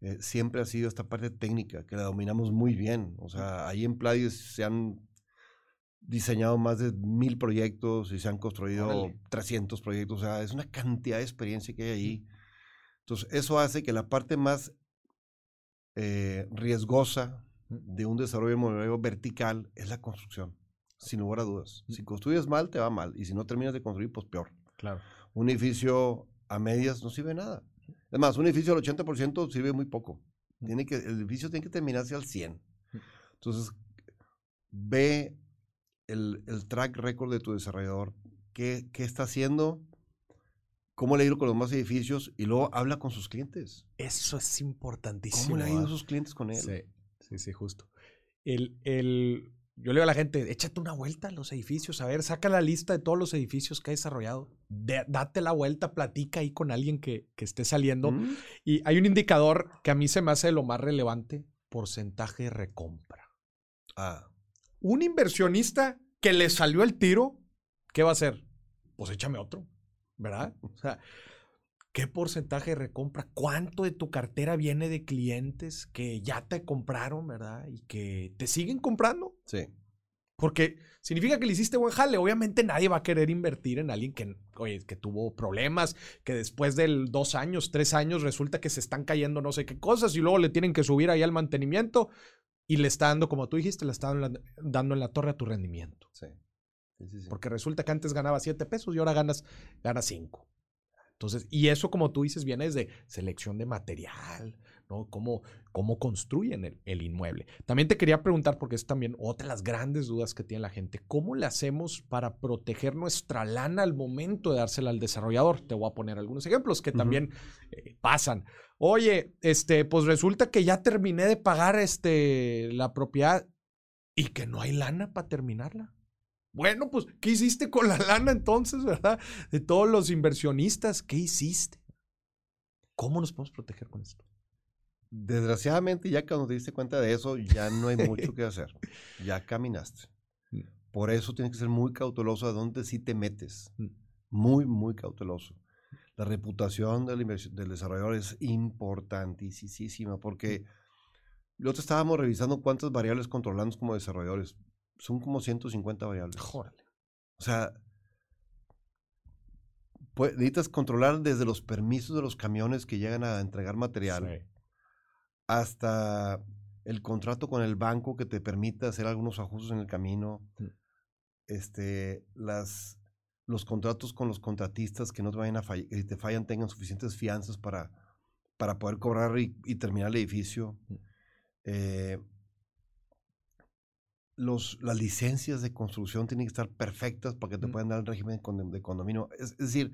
eh, siempre ha sido esta parte técnica, que la dominamos muy bien. O sea, ahí en Pladis se han diseñado más de mil proyectos y se han construido 300 proyectos. O sea, es una cantidad de experiencia que hay ahí. Entonces, eso hace que la parte más eh, riesgosa de un desarrollo inmobiliario vertical es la construcción, sin lugar a dudas. Si construyes mal, te va mal. Y si no terminas de construir, pues peor. Claro. Un edificio a medias no sirve nada. Además, un edificio al 80% sirve muy poco. Tiene que, el edificio tiene que terminarse al 100. Entonces, ve el, el track record de tu desarrollador. ¿Qué, qué está haciendo? Cómo le ha ido con los demás edificios y luego habla con sus clientes. Eso es importantísimo. ¿Cómo le ha ido a sus clientes con él? Sí, sí, sí, justo. El, el, yo le digo a la gente, échate una vuelta a los edificios, a ver, saca la lista de todos los edificios que ha desarrollado, date la vuelta, platica ahí con alguien que, que esté saliendo. Mm. Y hay un indicador que a mí se me hace lo más relevante, porcentaje de recompra. Ah. Un inversionista que le salió el tiro, ¿qué va a hacer? Pues échame otro. ¿Verdad? O sea, ¿qué porcentaje de recompra? ¿Cuánto de tu cartera viene de clientes que ya te compraron, ¿verdad? Y que te siguen comprando. Sí. Porque significa que le hiciste buen jale. Obviamente nadie va a querer invertir en alguien que, que tuvo problemas, que después de dos años, tres años, resulta que se están cayendo no sé qué cosas y luego le tienen que subir ahí al mantenimiento y le está dando, como tú dijiste, le está dando en la torre a tu rendimiento. Sí. Porque resulta que antes ganaba 7 pesos y ahora ganas, ganas 5. Entonces, y eso, como tú dices, viene desde selección de material, ¿no? Cómo, cómo construyen el, el, inmueble. También te quería preguntar, porque es también otra de las grandes dudas que tiene la gente, ¿cómo le hacemos para proteger nuestra lana al momento de dársela al desarrollador? Te voy a poner algunos ejemplos que también eh, pasan. Oye, este, pues resulta que ya terminé de pagar este, la propiedad y que no hay lana para terminarla. Bueno, pues, ¿qué hiciste con la lana entonces, verdad? De todos los inversionistas, ¿qué hiciste? ¿Cómo nos podemos proteger con esto? Desgraciadamente, ya cuando te diste cuenta de eso, ya no hay mucho que hacer. <laughs> Ya caminaste. Mm. Por eso tienes que ser muy cauteloso a dónde sí te metes. Mm. Muy, muy cauteloso. La reputación del, del desarrollador es importantísima porque nosotros estábamos revisando cuántas variables controlamos como desarrolladores son como 150 variables. Jórale. O sea, necesitas controlar desde los permisos de los camiones que llegan a entregar material hasta el contrato con el banco que te permite hacer algunos ajustes en el camino. Mm. Este, las, los contratos con los contratistas que no te vayan a fallar, si te fallan tengan suficientes fianzas para, para poder cobrar y, terminar el edificio. Mm. Eh, los, las licencias de construcción tienen que estar perfectas para que te Mm. puedan dar el régimen de condom- de condominio. Es, es decir,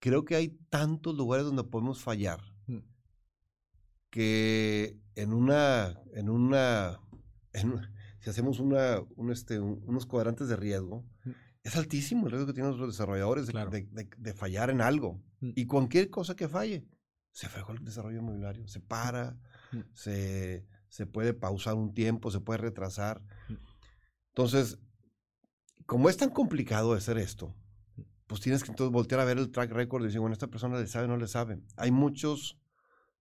creo que hay tantos lugares donde podemos fallar Mm. que en una, en una, en si hacemos una, un, este, un- unos cuadrantes de riesgo, Mm. es altísimo el riesgo que tienen los desarrolladores de, Claro. de- de- de fallar en algo. Mm. Y cualquier cosa que falle, se fregó el desarrollo inmobiliario, se para, Mm. se, se puede pausar un tiempo, se puede retrasar. Entonces, como es tan complicado hacer esto, pues tienes que entonces voltear a ver el track record y decir, bueno, esta persona le sabe o no le sabe. Hay muchos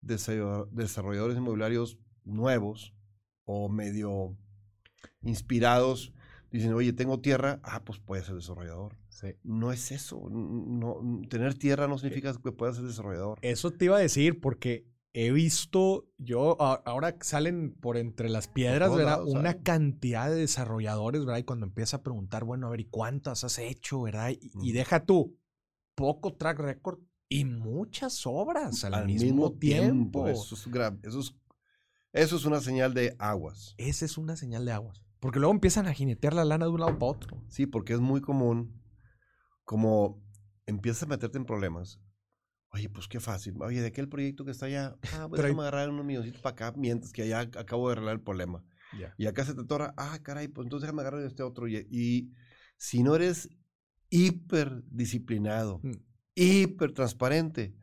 desarroll- desarrolladores inmobiliarios nuevos o medio inspirados, dicen, oye, tengo tierra, ah, pues puede ser desarrollador. Sí. No es eso. No, tener tierra no significa que puedas ser desarrollador. Eso te iba a decir porque he visto, yo ahora salen por entre las piedras, ¿verdad? lados Una cantidad de desarrolladores, ¿verdad? Y cuando empieza a preguntar, bueno, a ver, ¿y cuántas has hecho, verdad? Y, y deja tú, poco track record y muchas obras al, mismo, tiempo. Eso es, eso, es, eso es una señal de aguas. Esa es una señal de aguas. Porque luego empiezan a jinetear la lana de un lado para otro. Sí, porque es muy común, como empiezas a meterte en problemas. Oye, pues qué fácil. Oye, de aquel proyecto que está allá, ah, pues Pero hay- déjame agarrar unos milloncitos para acá, mientras que allá acabo de arreglar el problema. Y acá se te atora, ah, caray, pues entonces déjame agarrar este otro. Y, y si no eres hiper disciplinado, Mm. hiper transparente,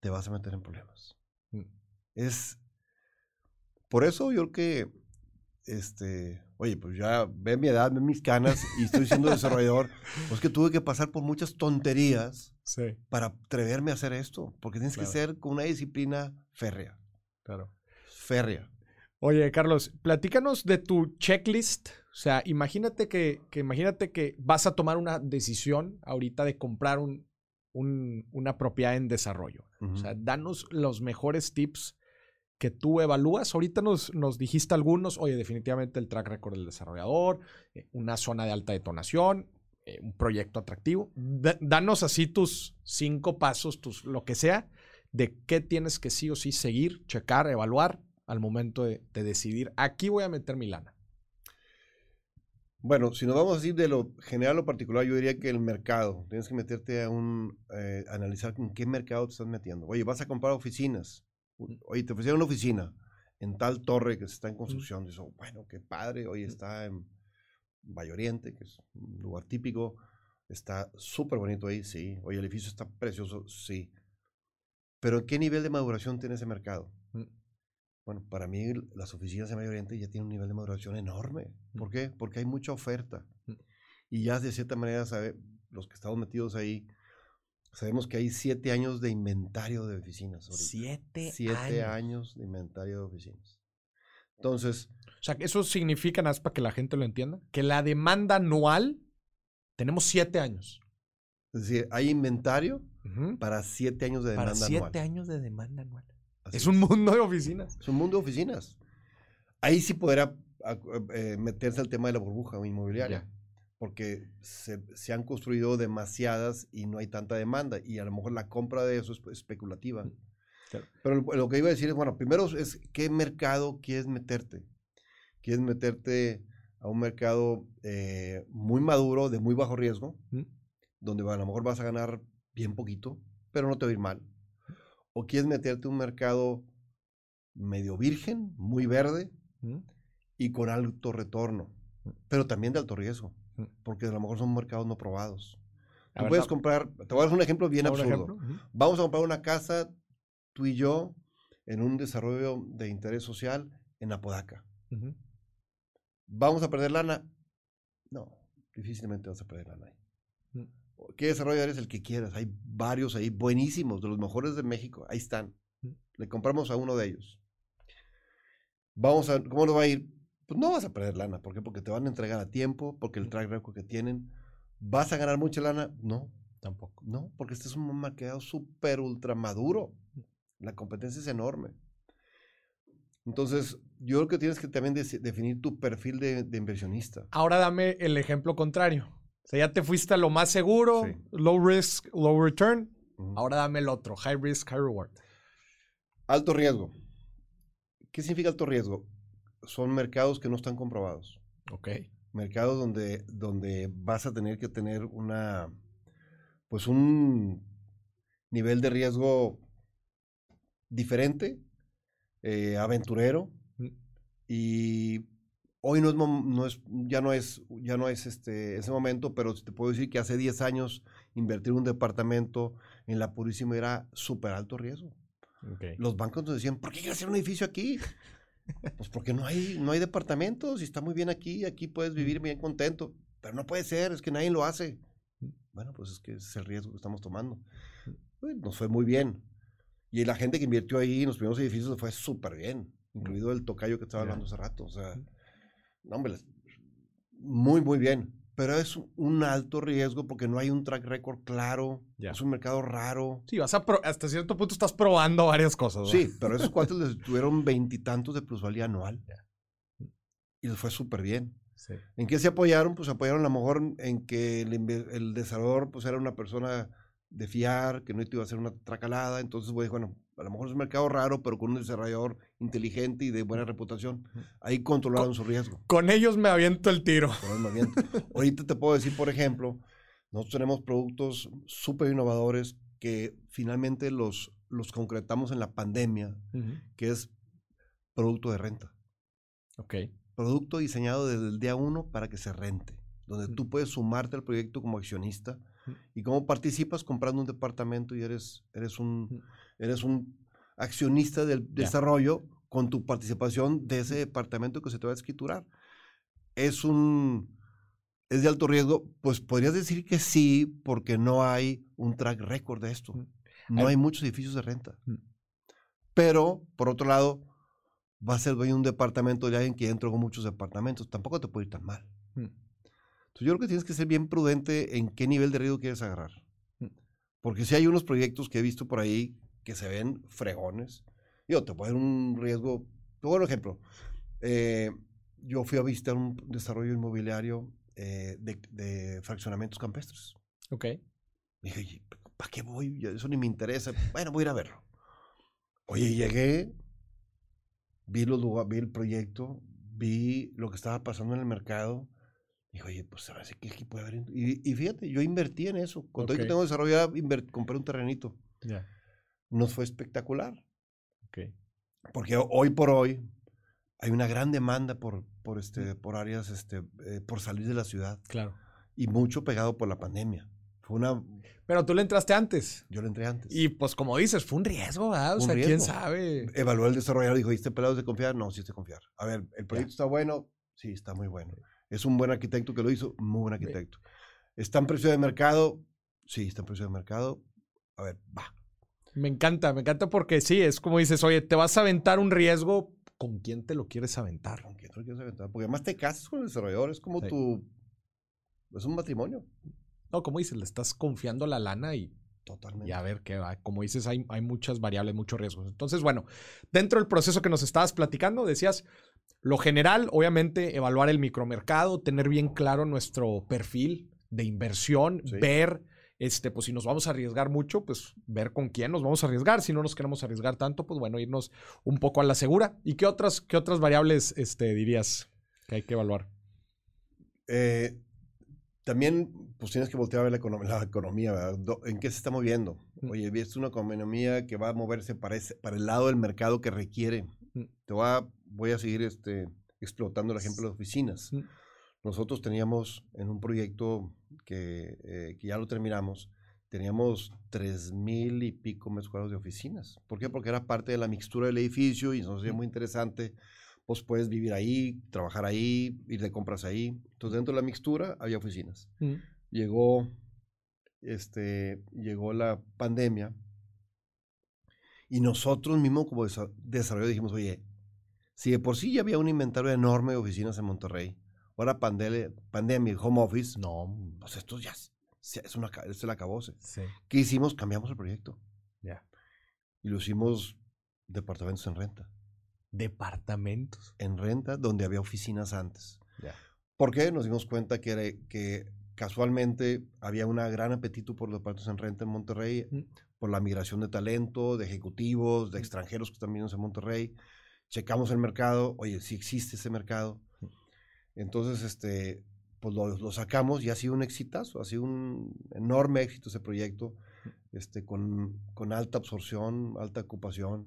te vas a meter en problemas. Mm. Es. Por eso yo creo que, este, oye, pues ya ve mi edad, ve mis canas y estoy siendo desarrollador. <laughs> Pues que tuve que pasar por muchas tonterías Sí, para atreverme a hacer esto, porque tienes Claro. que ser con una disciplina férrea. claro. Férrea. Oye, Carlos, platícanos de tu checklist. O sea, imagínate que, que imagínate que vas a tomar una decisión ahorita de comprar un, un- una propiedad en desarrollo. O sea, danos los mejores tips que tú evalúas. Ahorita nos, nos dijiste algunos, oye, definitivamente el track record del desarrollador, eh, una zona de alta detonación, eh, un proyecto atractivo. Da- danos así tus cinco pasos, tus, lo que sea, de qué tienes que sí o sí seguir, checar, evaluar al momento de, de decidir, aquí voy a meter mi lana. Bueno, si nos vamos a decir de lo general o particular, yo diría que el mercado. Tienes que meterte a un, eh, analizar en qué mercado te estás metiendo. Oye, vas a comprar oficinas. U- Oye, te ofrecieron una oficina en tal torre que está en construcción. Dices, oh, bueno, qué padre. Oye, está en Valle Oriente, que es un lugar típico. Está súper bonito ahí, sí. Oye, el edificio está precioso, sí. Pero ¿en qué nivel de maduración tiene ese mercado? Mm. Bueno, para mí las oficinas de Medio Oriente ya tienen un nivel de maduración enorme. ¿Por Mm. qué? Porque hay mucha oferta. Mm. Y ya de cierta manera, sabe, los que estamos metidos ahí, sabemos que hay siete años de inventario de oficinas. ahorita. Siete, Siete años. años de inventario de oficinas. Entonces, O sea, eso significa, nada más para que la gente lo entienda, que la demanda anual tenemos siete años. es decir, hay inventario para siete años de demanda Para siete anual. años de demanda anual. Así Es un mundo de oficinas. Es un mundo de oficinas. Ahí sí podrá a- eh, meterse al tema de la burbuja inmobiliaria. Ya. Porque se, se han construido demasiadas y no hay tanta demanda. Y a lo mejor la compra de eso es especulativa. Mm, Claro. Pero lo, lo que iba a decir es, bueno, primero es qué mercado quieres meterte. ¿Quieres meterte a un mercado eh, muy maduro, de muy bajo riesgo, Mm. donde a lo mejor vas a ganar bien poquito, pero no te va a ir mal? ¿O quieres meterte a un mercado medio virgen, muy verde Ujú. y con alto retorno, Mm. pero también de alto riesgo? Porque a lo mejor son mercados no probados. Tú ver, puedes comprar, te voy a dar un ejemplo bien absurdo. ejemplo. Vamos a comprar una casa, tú y yo, en un desarrollo de interés social en Apodaca. ¿Vamos a perder lana? No, difícilmente vas a perder lana ahí. Mm. ¿Qué desarrollo eres? El que quieras. Hay varios ahí, buenísimos, de los mejores de México. Ahí están. Mm. Le compramos a uno de ellos. Vamos a, ¿cómo nos va a ir? Pues no vas a perder lana. ¿Por qué? Porque te van a entregar a tiempo, porque el track record que tienen. ¿Vas a ganar mucha lana? No, Tampoco. no, porque este es un mercado súper ultra maduro. La competencia es enorme. Entonces, yo creo que tienes que también definir tu perfil de, de inversionista. Ahora dame el ejemplo contrario. O sea, ya te fuiste a lo más seguro, Sí. low risk, low return. Ahora dame el otro, high risk, high reward. Alto riesgo. ¿Qué significa alto riesgo? Son mercados que no están comprobados. Ok. Mercados donde, donde vas a tener que tener una, pues un nivel de riesgo diferente, eh, aventurero, Mm. y hoy no es, no es, ya no es, ya no es este, ese momento, pero te puedo decir que hace 10 años invertir un departamento en la Purísima era súper alto riesgo. Ok. Los bancos nos decían, ¿por qué quieres hacer un edificio aquí? <laughs> Pues porque no hay, no hay departamentos y está muy bien aquí, aquí puedes vivir bien contento, pero no puede ser, es que nadie lo hace. Bueno, pues es que ese es el riesgo que estamos tomando. Uy, Nos fue muy bien. Y la gente que invirtió ahí en los primeros edificios fue súper bien, incluido el tocayo que estaba hablando hace rato. O sea, no, hombre, muy, muy bien. Pero es un alto riesgo porque no hay un track record claro, es un mercado raro. Sí, vas a pro- hasta cierto punto estás probando varias cosas. ¿verdad? Sí, pero esos cuates les tuvieron veintitantos de plusvalía anual. Y les fue súper bien. Sí. ¿En qué se apoyaron? Pues se apoyaron a lo mejor en que el, el desarrollador pues era una persona de fiar, que no te iba a hacer una tracalada. Entonces, bueno, a lo mejor es un mercado raro, pero con un desarrollador inteligente y de buena reputación. Ahí controlaron su riesgo. Con ellos me aviento el tiro. con el movimiento. Ahorita te puedo decir, por ejemplo, nosotros tenemos productos súper innovadores que finalmente los, los concretamos en la pandemia, que es producto de renta. Ok. Producto diseñado desde el día uno para que se rente, donde tú puedes sumarte al proyecto como accionista y cómo participas comprando un departamento y eres, eres, un. Eres un accionista del desarrollo con tu participación de ese departamento que se te va a escriturar. Es un... ¿Es de alto riesgo? Pues podrías decir que sí, porque no hay un track record de esto. Mm. No Hay- muchos edificios de renta. Mm. Pero, por otro lado, va a ser dueño de un departamento de alguien que ya entregó muchos departamentos. Tampoco te puede ir tan mal. Mm. Entonces, yo creo que tienes que ser bien prudente en qué nivel de riesgo quieres agarrar. Porque si hay unos proyectos que he visto por ahí que se ven fregones. Yo te puedo dar un riesgo. Te voy a dar un ejemplo. Eh, yo fui a visitar un desarrollo inmobiliario eh, de, de fraccionamientos campestres. Ok. Dije, ¿para qué voy? Eso ni me interesa. Bueno, voy a ir a verlo. Oye, llegué, vi, los lugar- vi el proyecto, vi lo que estaba pasando en el mercado. Dije, oye, pues a ver si aquí puede haber. Y, y fíjate, yo invertí en eso. Con todo y que Ok. tengo desarrollado, compré un terrenito. Ya. Nos fue espectacular. Ok. Porque ho- hoy por hoy hay una gran demanda por, por, este, por áreas, este, eh, por salir de la ciudad. Claro. Y mucho pegado por la pandemia. Fue una. Pero tú le entraste antes. Yo le entré antes. Y pues como dices, fue un riesgo, ¿verdad? O Un sea, quién riesgo. sabe. evaluó el desarrollador y dijo, ¿y este pelado es de confiar? No, sí es de confiar. A ver, ¿el proyecto está bueno? Sí, está muy bueno. ¿Es un buen arquitecto que lo hizo? Muy buen arquitecto. ¿Está en precio de mercado? Sí, está en precio de mercado. A ver, va. Me encanta, me encanta porque sí, es como dices, oye, te vas a aventar un riesgo, ¿con quién te lo quieres aventar? ¿Con quién te lo quieres aventar? Porque además te casas con el desarrollador, es como Sí. tu... Es un matrimonio. No, como dices, le estás confiando la lana y, Totalmente. y a ver qué va. Como dices, hay, hay muchas variables, muchos riesgos. Entonces, bueno, dentro del proceso que nos estabas platicando, decías, lo general, obviamente, evaluar el micromercado, tener bien claro nuestro perfil de inversión, Sí. ver, este, pues si nos vamos a arriesgar mucho, pues ver con quién nos vamos a arriesgar. Si no nos queremos arriesgar tanto, pues bueno, irnos un poco a la segura. ¿Y qué otras, qué otras variables este, dirías que hay que evaluar? Eh, también, pues tienes que voltear a ver la, econom- la economía, ¿verdad? ¿En qué se está moviendo? Mm. Oye, es una economía que va a moverse para, ese- para el lado del mercado que requiere. Mm. Te voy a, voy a seguir este, explotando el ejemplo de oficinas. Mm. Nosotros teníamos en un proyecto que, eh, que ya lo terminamos, teníamos tres mil y pico metros cuadrados de oficinas. ¿Por qué? Porque era parte de la mixtura del edificio y nos hacía Mm. muy interesante. Pues puedes vivir ahí, trabajar ahí, ir de compras ahí. Entonces dentro de la mixtura había oficinas. Llegó, este, llegó la pandemia y nosotros mismos como desa- desarrollo dijimos, oye, si de por sí ya había un inventario enorme de oficinas en Monterrey, ahora pandemia, pandemia, home office, No, pues esto ya es, se- es, una, es el acabose. sí, ¿Qué hicimos? Cambiamos el proyecto ya. y lo hicimos departamentos en renta. Departamentos. En renta donde había oficinas antes. Ya. ¿Por qué? Nos dimos cuenta que, era- que casualmente había un gran apetito por los departamentos en renta en Monterrey, Mm. por la migración de talento, de ejecutivos, de Mm. extranjeros que están viniendo en Monterrey. Checamos el mercado, oye, si existe ese mercado. Mm. Entonces, este, pues lo, lo sacamos y ha sido un exitazo, ha sido un enorme éxito ese proyecto, este, con, con alta absorción, alta ocupación.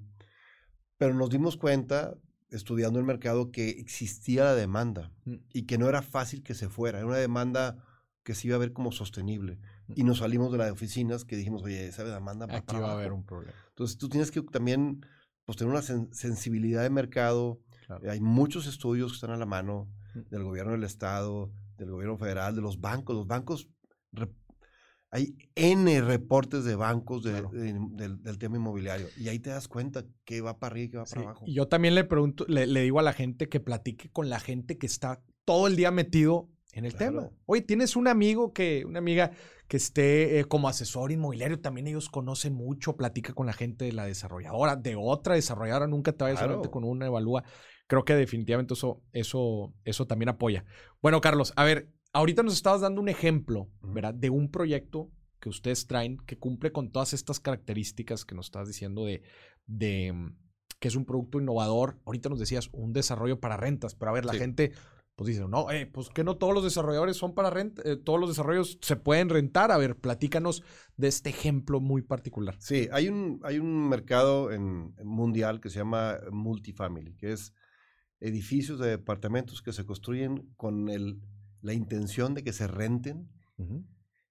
Pero nos dimos cuenta, estudiando el mercado, que existía la demanda Mm. y que no era fácil que se fuera, era una demanda que se iba a ver como sostenible. Y nos salimos de las oficinas que dijimos, oye, esa demanda va Aquí va a abajo". haber un problema. Entonces tú tienes que también pues, tener una sen- sensibilidad de mercado. Claro. Hay muchos estudios que están a la mano Mm. Del gobierno del estado, del gobierno federal, de los bancos. Los bancos, hay N reportes de bancos de- Claro. de- del, del tema inmobiliario. Y ahí te das cuenta que va para arriba y que va Sí, para abajo. Y yo también le pregunto, le, le digo a la gente que platique con la gente que está todo el día metido en el Claro. tema. Oye, tienes un amigo que, una amiga que esté eh, como asesor inmobiliario, también ellos conocen mucho, platica con la gente de la desarrolladora, de otra desarrolladora, nunca te vayas solamente Claro. con una evalúa. Creo que definitivamente eso, eso, eso también apoya. Bueno, Carlos, a ver, ahorita nos estabas dando un ejemplo. ¿verdad? De un proyecto que ustedes traen que cumple con todas estas características que nos estabas diciendo de, de mm, que es un producto innovador. Ahorita nos decías un desarrollo para rentas, pero a ver, la Sí. gente pues dice, no, eh, pues que no todos los desarrolladores son para renta, eh, todos los desarrollos se pueden rentar. A ver, platícanos de este ejemplo muy particular. Sí, hay un, hay un mercado en mundial que se llama multifamily, que es edificios de departamentos que se construyen con el, la intención de que se renten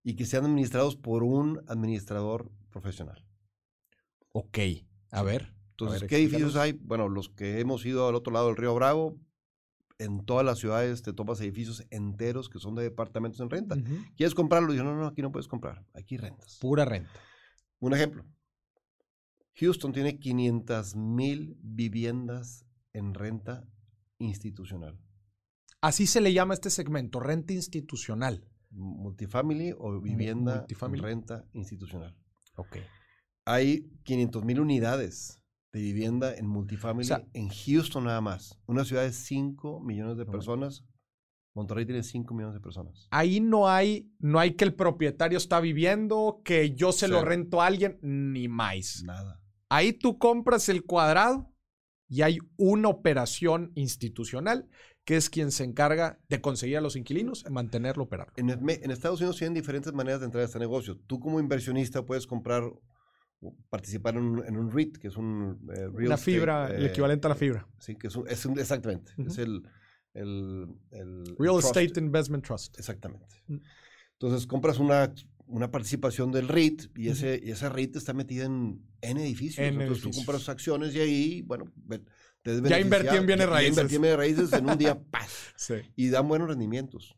y que sean administrados por un administrador profesional. Ok, a ver. Entonces, ver, ¿qué edificios hay? Bueno, los que hemos ido al otro lado del río Bravo, en todas las ciudades te tomas edificios enteros que son de departamentos en renta. ¿Quieres comprarlo? Digo, no, no, aquí no puedes comprar, aquí rentas. Pura renta. Un ejemplo. Houston tiene 500 mil viviendas en renta institucional. Así se le llama a este segmento, renta institucional. Multifamily o vivienda multifamily. en renta institucional. Ok. Hay 500 mil unidades de vivienda en multifamily O sea- en Houston nada más. Una ciudad de 5 millones de personas. Monterrey tiene 5 millones de personas. Ahí no hay, no hay que el propietario está viviendo, que yo se lo rento a alguien, ni más. Nada. Ahí tú compras el cuadrado y hay una operación institucional que es quien se encarga de conseguir a los inquilinos y mantenerlo operando. En, el Estados Unidos tienen diferentes maneras de entrar a este negocio. Tú como inversionista puedes comprar participar en un, en un REIT, que es un eh, real Una estate, fibra, el eh, equivalente a la fibra. Sí, que es un, es un- exactamente. Es el, el, el Real trust. Estate Investment Trust. Exactamente. Mm. Entonces compras una, una participación del REIT y ese, y esa REIT está metida en N edificios. En Entonces edificios. tú compras acciones y ahí, bueno, te Ya invertí en bienes Ya- ya raíces. invertí en bienes raíces en un día, <laughs> ¡paz! Sí. y dan buenos rendimientos.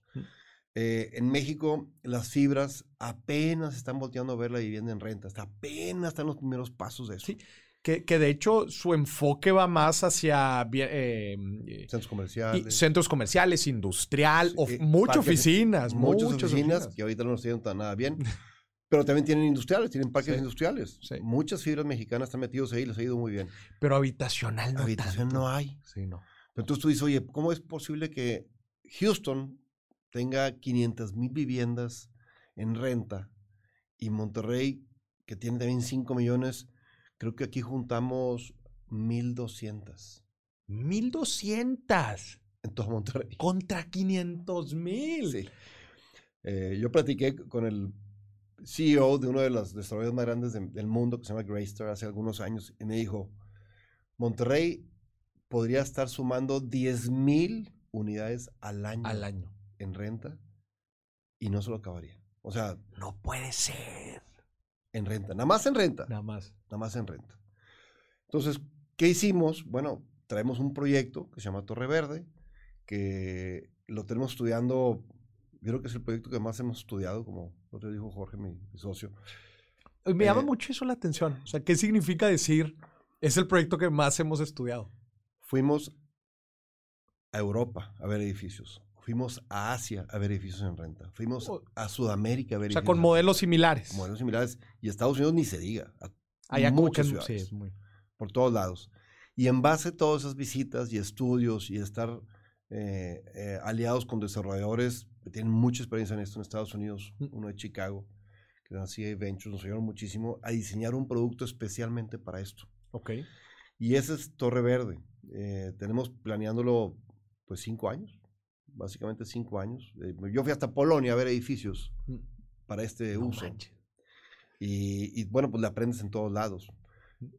Eh, en México, las fibras apenas están volteando a ver la vivienda en renta. Hasta apenas están los primeros pasos de eso. Sí. Que, que de hecho su enfoque va más hacia eh, eh, Centros y comerciales. centros comerciales, industrial, Sí, of- eh, muchas oficinas, muchas, muchas, oficinas, que ahorita no nos tienen tan nada bien. <laughs> Pero también tienen industriales, tienen parques Sí. industriales. Sí. Muchas fibras mexicanas están metidos ahí, les ha ido muy bien. Pero habitacional no Habitación tanto. no hay. Sí, no. Pero entonces tú dices, oye, ¿cómo es posible que Houston tenga 500 mil viviendas en renta y Monterrey, que tiene también 5 millones, creo que aquí juntamos 1200 1200 en todo Monterrey? contra 500 mil. Sí. Eh, yo platiqué con el CEO de uno de los desarrolladores más grandes de- del mundo, que se llama Greystar, hace algunos años, y me dijo, Monterrey podría estar sumando 10 mil unidades al año, Al año. en renta y no se lo acabaría. O sea, No puede ser. En renta, nada más en renta, Nada más. nada más en renta. Entonces, ¿qué hicimos? Bueno, traemos un proyecto que se llama Torre Verde, que lo tenemos estudiando, yo creo que es el proyecto que más hemos estudiado, como otro dijo Jorge, mi, mi socio. Me llama Eh, mucho eso la atención. O sea, ¿qué significa decir es el proyecto que más hemos estudiado? Fuimos a Europa a ver edificios. Fuimos a Asia a ver edificios en renta. Fuimos O- a Sudamérica a ver O sea, edificios. con modelos similares. modelos similares. Y Estados Unidos ni se diga. Allá como muchas que- ciudades. sí, muy- por todos lados. Y en base a todas esas visitas y estudios y estar eh, eh, aliados con desarrolladores que tienen mucha experiencia en esto en Estados Unidos, Mm. uno de Chicago, que CA Ventures, nos ayudaron muchísimo a diseñar un producto especialmente para esto. Ok. Y ese es Torre Verde. Eh, tenemos planeándolo pues cinco años. Básicamente cinco años. Eh, yo fui hasta Polonia a ver edificios Mm. para este No uso. Y, y, bueno, pues le aprendes en todos lados.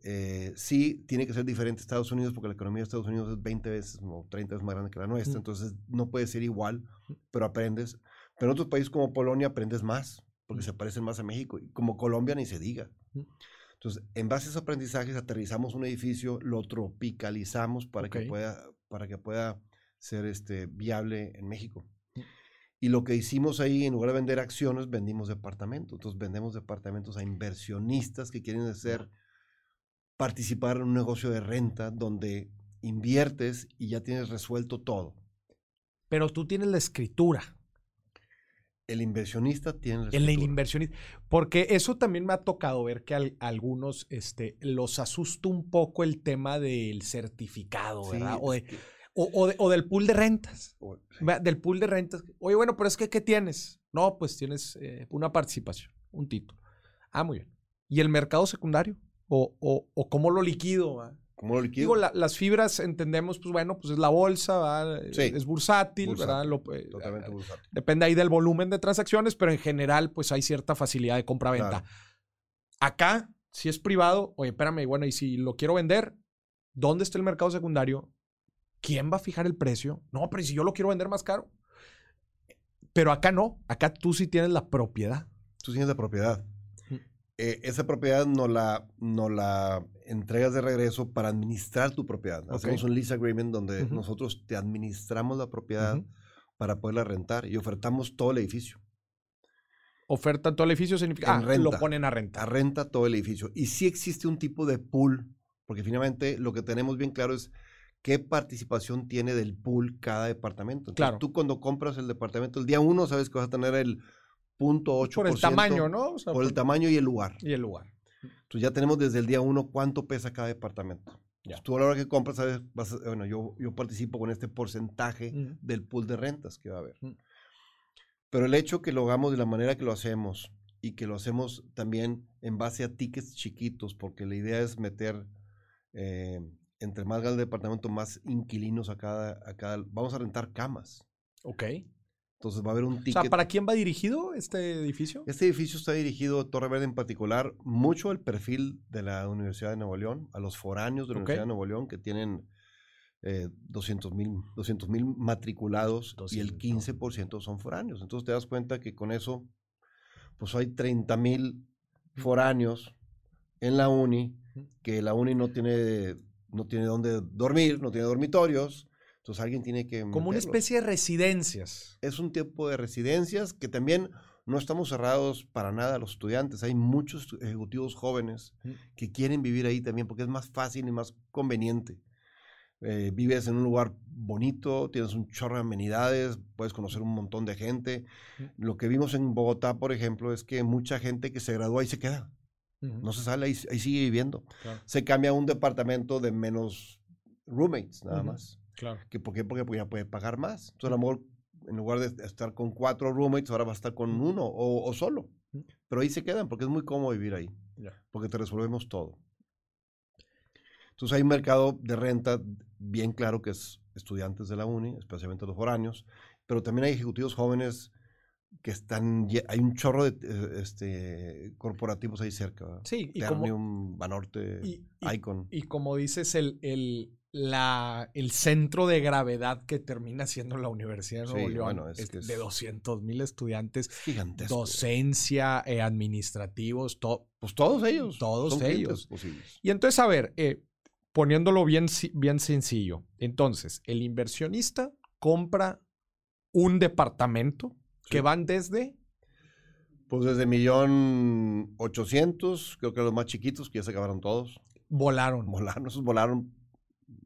Eh, sí, tiene que ser diferente a Estados Unidos porque la economía de Estados Unidos es 20 veces o 30 veces más grande que la nuestra, Mm. entonces no puede ser igual, pero aprendes. Pero en otros países como Polonia aprendes más porque Mm. se parecen más a México y como Colombia ni se diga. Mm. Entonces, en base a esos aprendizajes, aterrizamos un edificio, lo tropicalizamos para, que, pueda, para que pueda ser este, viable en México. Mm. Y lo que hicimos ahí, en lugar de vender acciones, vendimos departamentos. Entonces, vendemos departamentos a inversionistas que quieren hacer, participar en un negocio de renta donde inviertes y ya tienes resuelto todo. Pero tú tienes la escritura. El inversionista tiene la escritura. inversionista. Porque eso también me ha tocado ver que al- algunos este, los asusta un poco el tema del certificado, Sí, ¿verdad? O, es de- que- o- o de- o del pool de rentas. o- Del pool de rentas. Oye, bueno, pero es que, ¿qué tienes? No, pues tienes eh, una participación, un título. Ah, muy bien. ¿Y el mercado secundario? ¿O, cómo lo liquido? ¿Cómo lo liquido? Digo, la- las fibras entendemos, pues bueno, pues es la bolsa, es bursátil, Bursátil, ¿verdad? Lo- eh, Totalmente bursátil. Depende ahí del volumen de transacciones, pero en general, pues hay cierta facilidad de compra-venta. Claro. Acá, si es privado, oye, espérame, bueno, y si lo quiero vender, ¿dónde está el mercado secundario? ¿Quién va a fijar el precio? No, pero ¿y si yo lo quiero vender más caro? Pero acá no, acá tú sí tienes la propiedad. Tú tienes la propiedad. Eh, esa propiedad no la, no la entregas de regreso para administrar tu propiedad. Hacemos un lease agreement donde nosotros te administramos la propiedad para poderla rentar y ofertamos todo el edificio. Oferta todo el edificio significa, En ah, lo renta. ponen a renta. A renta todo el edificio. Y sí existe un tipo de pool, porque finalmente lo que tenemos bien claro es qué participación tiene del pool cada departamento. Entonces, Claro. tú cuando compras el departamento el día uno sabes que vas a tener el punto ocho Por el tamaño, ¿no? O sea, Por el tamaño y el lugar. Y el lugar. Entonces ya tenemos desde el día uno cuánto pesa cada departamento. Ya. Tú a la hora que compras, sabes, vas a- bueno, yo, yo participo con este porcentaje Ujú. del pool de rentas que va a haber. Mm. Pero el hecho que lo hagamos de la manera que lo hacemos y que lo hacemos también en base a tickets chiquitos, porque la idea es meter, eh, entre más grande el departamento, más inquilinos a cada, a cada... Vamos a rentar camas. Ok. Entonces va a haber un O ticket. sea, ¿para quién va dirigido este edificio? Este edificio está dirigido, Torre Verde en particular, mucho al perfil de la Universidad de Nuevo León, a los foráneos de la. Universidad de Nuevo León que tienen eh, 200 mil matriculados y el 200, 15% son foráneos. Entonces te das cuenta que con eso, pues hay 30 mil foráneos en la uni, que la uni no tiene, no tiene dónde dormir, no tiene dormitorios. Entonces alguien tiene que... Como una especie de residencias. es un tipo de residencias que también no estamos cerrados para nada a los estudiantes. Hay muchos ejecutivos jóvenes Mm. que quieren vivir ahí también porque es más fácil y más conveniente. Eh, vives en un lugar bonito, tienes un chorro de amenidades, puedes conocer un montón de gente. Mm. Lo que vimos en Bogotá, por ejemplo, es que mucha gente que se gradúa ahí se queda, No se sale, ahí, ahí sigue viviendo. Claro. Se cambia a un departamento de menos roommates, nada más. Claro. ¿Que ¿Por qué? Porque pues, ya puede pagar más. Entonces, a lo mejor, en lugar de estar con cuatro roommates, ahora va a estar con uno o, o solo. Pero ahí se quedan porque es muy cómodo vivir ahí, porque te resolvemos todo. Entonces, hay un mercado de renta bien claro que es estudiantes de la uni, especialmente los foráneos, pero también hay ejecutivos jóvenes que están, hay un chorro de eh, este, corporativos ahí cerca. ¿verdad? Sí, y como, Ternium, Banorte, y- y- Icon. y como dices, el, el, la, el centro de gravedad que termina siendo la Universidad de Nuevo Sí, León bueno, es es que es- de 200 mil estudiantes, Es gigantesco. docencia, eh, administrativos, todo. Pues todos ellos. Todos ellos. Y entonces, a ver, eh, poniéndolo bien, bien sencillo, entonces, el inversionista compra un departamento que van desde... Pues desde millón ochocientos, creo que los más chiquitos, que ya se acabaron todos, Volaron. volaron, esos volaron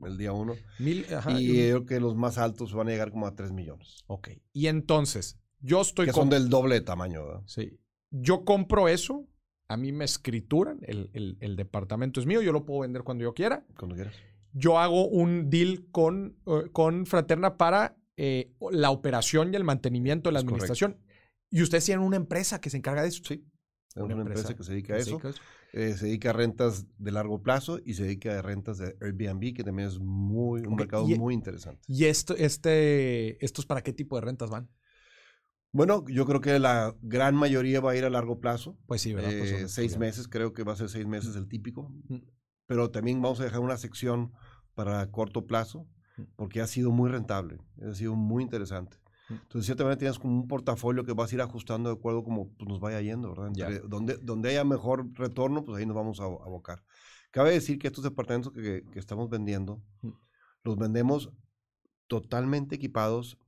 el día uno. Mil, ajá, y creo que los más altos van a llegar como a tres millones. ok. Y entonces, yo estoy... Que con- son del doble de tamaño, ¿verdad? Sí. Yo compro eso, a mí me escrituran, el, el- el departamento es mío, yo lo puedo vender cuando yo quiera. Cuando quieras. Yo hago un deal con, eh, con Fraterna para eh, la operación y el mantenimiento de la Es correcto. administración. Y ustedes tienen una empresa que se encarga de eso. Sí. Tenemos una, empresa, que se dedica a eso. Eh, se dedica a rentas de largo plazo y se dedica a rentas de Airbnb, que también es muy, un mercado y- muy interesante. ¿Y esto, este, estos para qué tipo de rentas van? Bueno, yo creo que la gran mayoría va a ir a largo plazo. Pues sí, ¿verdad? Pues Eh, seis meses, creo que va a ser seis meses el típico. Mm. Pero también vamos a dejar una sección para corto plazo, Mm. Porque ha sido muy rentable, ha sido muy interesante. Mm. Entonces, de cierta manera, tienes como un portafolio que vas a ir ajustando de acuerdo como pues, nos vaya yendo, ¿verdad? Entre- donde, donde haya mejor retorno, pues ahí nos vamos a abocar. Cabe decir que estos departamentos que, que estamos vendiendo, Mm. los vendemos totalmente equipados,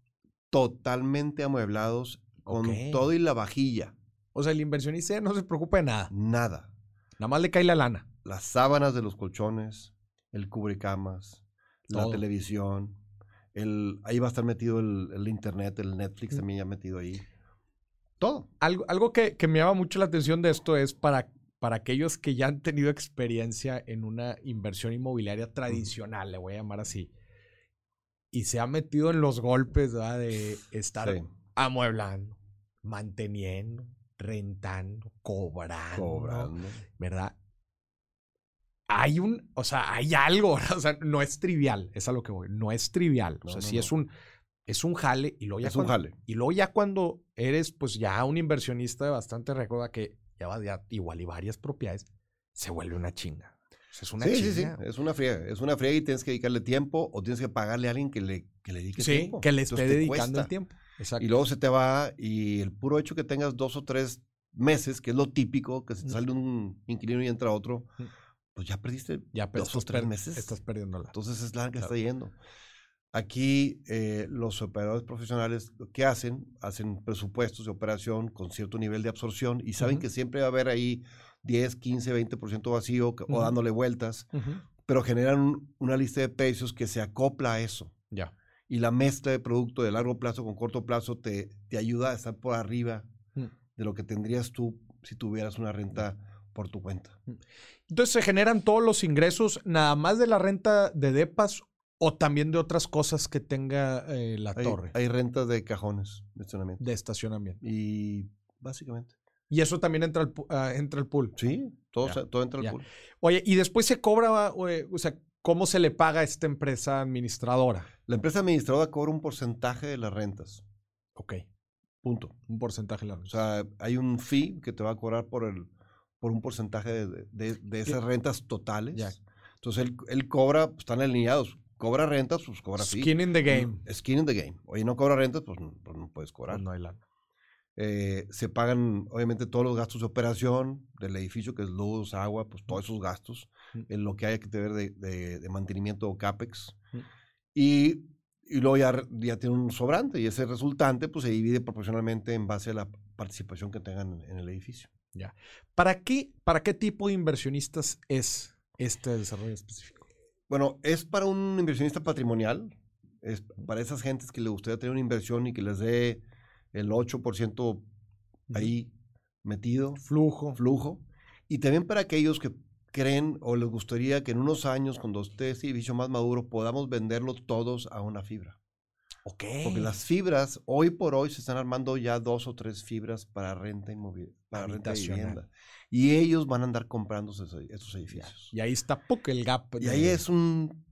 totalmente amueblados, con todo y la vajilla. O sea, el inversionista no se preocupa de nada. Nada. Nada más le cae la lana. Las sábanas de los colchones, el cubrecamas, la televisión, el, ahí va a estar metido el, el internet, el Netflix también ya metido ahí. Todo. Algo, algo que, que me llama mucho la atención de esto es para, para aquellos que ya han tenido experiencia en una inversión inmobiliaria tradicional, le voy a llamar así, y se ha metido en los golpes ¿verdad? de estar Sí. amueblando, manteniendo, rentando, cobrando, Cobrando. ¿verdad? Hay un, o sea, hay algo, <laughs> o sea, no es trivial, es a lo que voy, no es trivial, o sea, no, sí no. es un, es un jale y luego ya Es un cuando- jale. y luego ya cuando eres pues ya un inversionista de bastante recuerda que ya ya igual y varias propiedades, se vuelve una chinga. O sea, es una Sí, sí, sí. chinga. Es una friega. Es una friega y tienes que dedicarle tiempo o tienes que pagarle a alguien que le, que le dedique Sí, tiempo. que le esté Entonces dedicando el tiempo. Exacto. Y luego se te va y el puro hecho que tengas dos o tres meses, que es lo típico, que se te sale un inquilino y entra otro. Pues ya perdiste ya pero dos o tres meses. Estás perdiéndola. Entonces es la que Claro. está yendo. Aquí eh, los operadores profesionales lo que hacen, hacen presupuestos de operación con cierto nivel de absorción y saben que siempre va a haber ahí 10, 15, 20% vacío o dándole vueltas, pero generan un- una lista de precios que se acopla a eso. Ya. Y la mezcla de producto de largo plazo con corto plazo te, te ayuda a estar por arriba Mm. de lo que tendrías tú si tuvieras una renta por tu cuenta. Entonces se generan todos los ingresos nada más de la renta de depas o también de otras cosas que tenga eh, la Hay, torre hay rentas de cajones de estacionamiento. de estacionamiento. Y básicamente. Y eso también entra al, ah, entra al pool. Sí, todo, Ya, todo entra al pool. Oye, y después se cobra, o sea, ¿cómo se le paga a esta empresa administradora? La empresa administradora cobra un porcentaje de las rentas. Ok. Punto. Un porcentaje de la O sea, hay un fee que te va a cobrar por el por un porcentaje de, de- de esas rentas totales. Entonces él, él cobra, pues, están alineados. Cobra rentas, pues cobra fee. Skin in the game. Skin in the game. Oye, no cobra rentas, pues, no- pues no puedes cobrar. Pues no hay lana. Eh, se pagan, obviamente, todos los gastos de operación del edificio, que es luz, agua, pues todos esos gastos, Mm. en lo que haya que tener de, de- de mantenimiento o CAPEX. Mm. Y, y luego ya, ya tiene un sobrante, y ese resultante, pues se divide proporcionalmente en base a la participación que tengan en, en el edificio. ¿Para qué, ¿Para qué tipo de inversionistas es este desarrollo específico? Bueno, es para un inversionista patrimonial, es para esas gentes que le gustaría tener una inversión y que les dé el 8% ahí metido. Flujo. flujo. Y también para aquellos que creen o les gustaría que en unos años, cuando esté este edificio más maduro, podamos venderlo todos a una fibra. Ok. Porque las fibras, hoy por hoy, se están armando ya dos o tres fibras para renta inmobiliaria, para renta de vivienda. Y ellos van a andar comprando esos, Ya. edificios. Y ahí está poco el gap. Y ahí es un,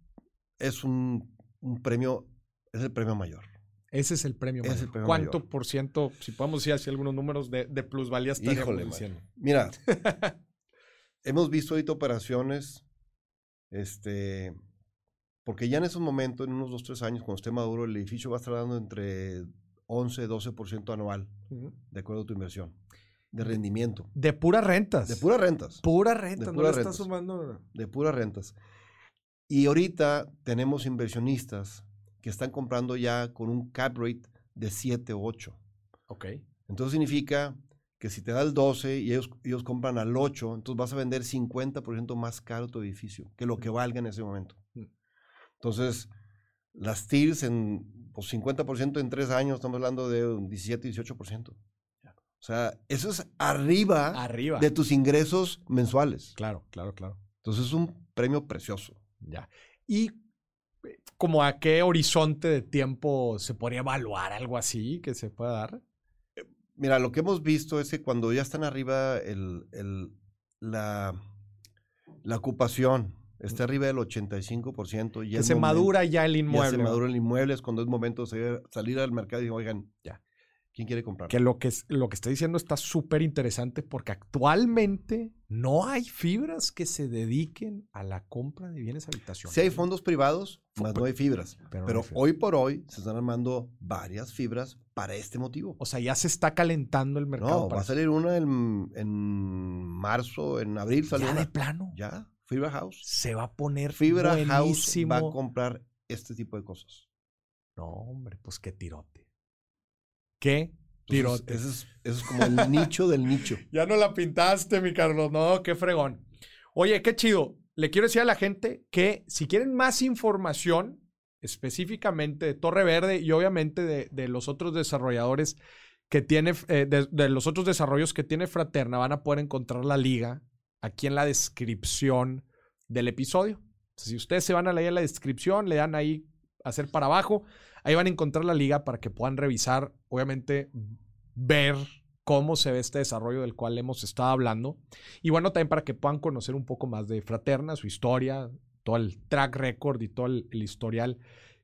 es un, un premio, es el premio mayor. Ese es el premio. Es mayor. el premio ¿Cuánto mayor. por ciento, si podemos decir así algunos números de, de plusvalía Híjole? Mira, <laughs> hemos visto ahorita operaciones, este, porque ya en esos momentos, en unos 2, 3 años, cuando esté maduro, el edificio va a estar dando entre 11, 12% anual, de acuerdo a tu inversión, de rendimiento, De puras rentas. de puras rentas, Pura renta. de no le estás sumando. de puras rentas. Y ahorita tenemos inversionistas que están comprando ya con un cap rate de 7 o 8. Ok. Entonces significa que si te da el 12 y ellos, ellos compran al 8, entonces vas a vender 50% más caro tu edificio que lo que valga en ese momento. Entonces, las TIRs en pues, 50% en 3 años, estamos hablando de un 17, 18%. O sea, eso es arriba Arriba. de tus ingresos mensuales. Claro, claro, claro. Entonces es un premio precioso. Ya. Y eh, como a qué horizonte de tiempo se podría evaluar algo así que se pueda dar. Mira, lo que hemos visto es que cuando ya están arriba el, el- la, la ocupación, está arriba del 85%, ya Que se momento- madura ya el ya inmueble. se ¿verdad? madura el inmueble, es cuando es momento de salir, al mercado y digan, oigan, Ya. ¿quién quiere comprar? Que lo que, lo que está diciendo está súper interesante porque actualmente no hay fibras que se dediquen a la compra de bienes habitacionales. Sí hay fondos privados, más no hay fibras. Pero Pero, no hay fibras. hoy por hoy se están armando varias fibras para este motivo. O sea, ya se está calentando el mercado. No, para va a salir una en, en marzo, en abril sale ya una. de plano. Ya, Fibra House. Se va a poner Fibra House buenísimo. va a comprar este tipo de cosas. No, hombre, pues qué tirote. Qué Entonces, tirote. es, eso es como el nicho del nicho. <laughs> Ya no la pintaste, mi Carlos. No, qué fregón. Oye, qué chido. Le quiero decir a la gente que si quieren más información, específicamente de Torre Verde y obviamente de, de los otros desarrolladores que tiene, eh, de, de los otros desarrollos que tiene Fraterna, van a poder encontrar la liga aquí en la descripción del episodio. Si ustedes se van a leer la descripción, le dan ahí hacer para abajo, ahí van a encontrar la liga para que puedan revisar, obviamente, ver cómo se ve este desarrollo del cual hemos estado hablando. Y bueno, también para que puedan conocer un poco más de Fraterna, su historia, todo el track record y todo el, historial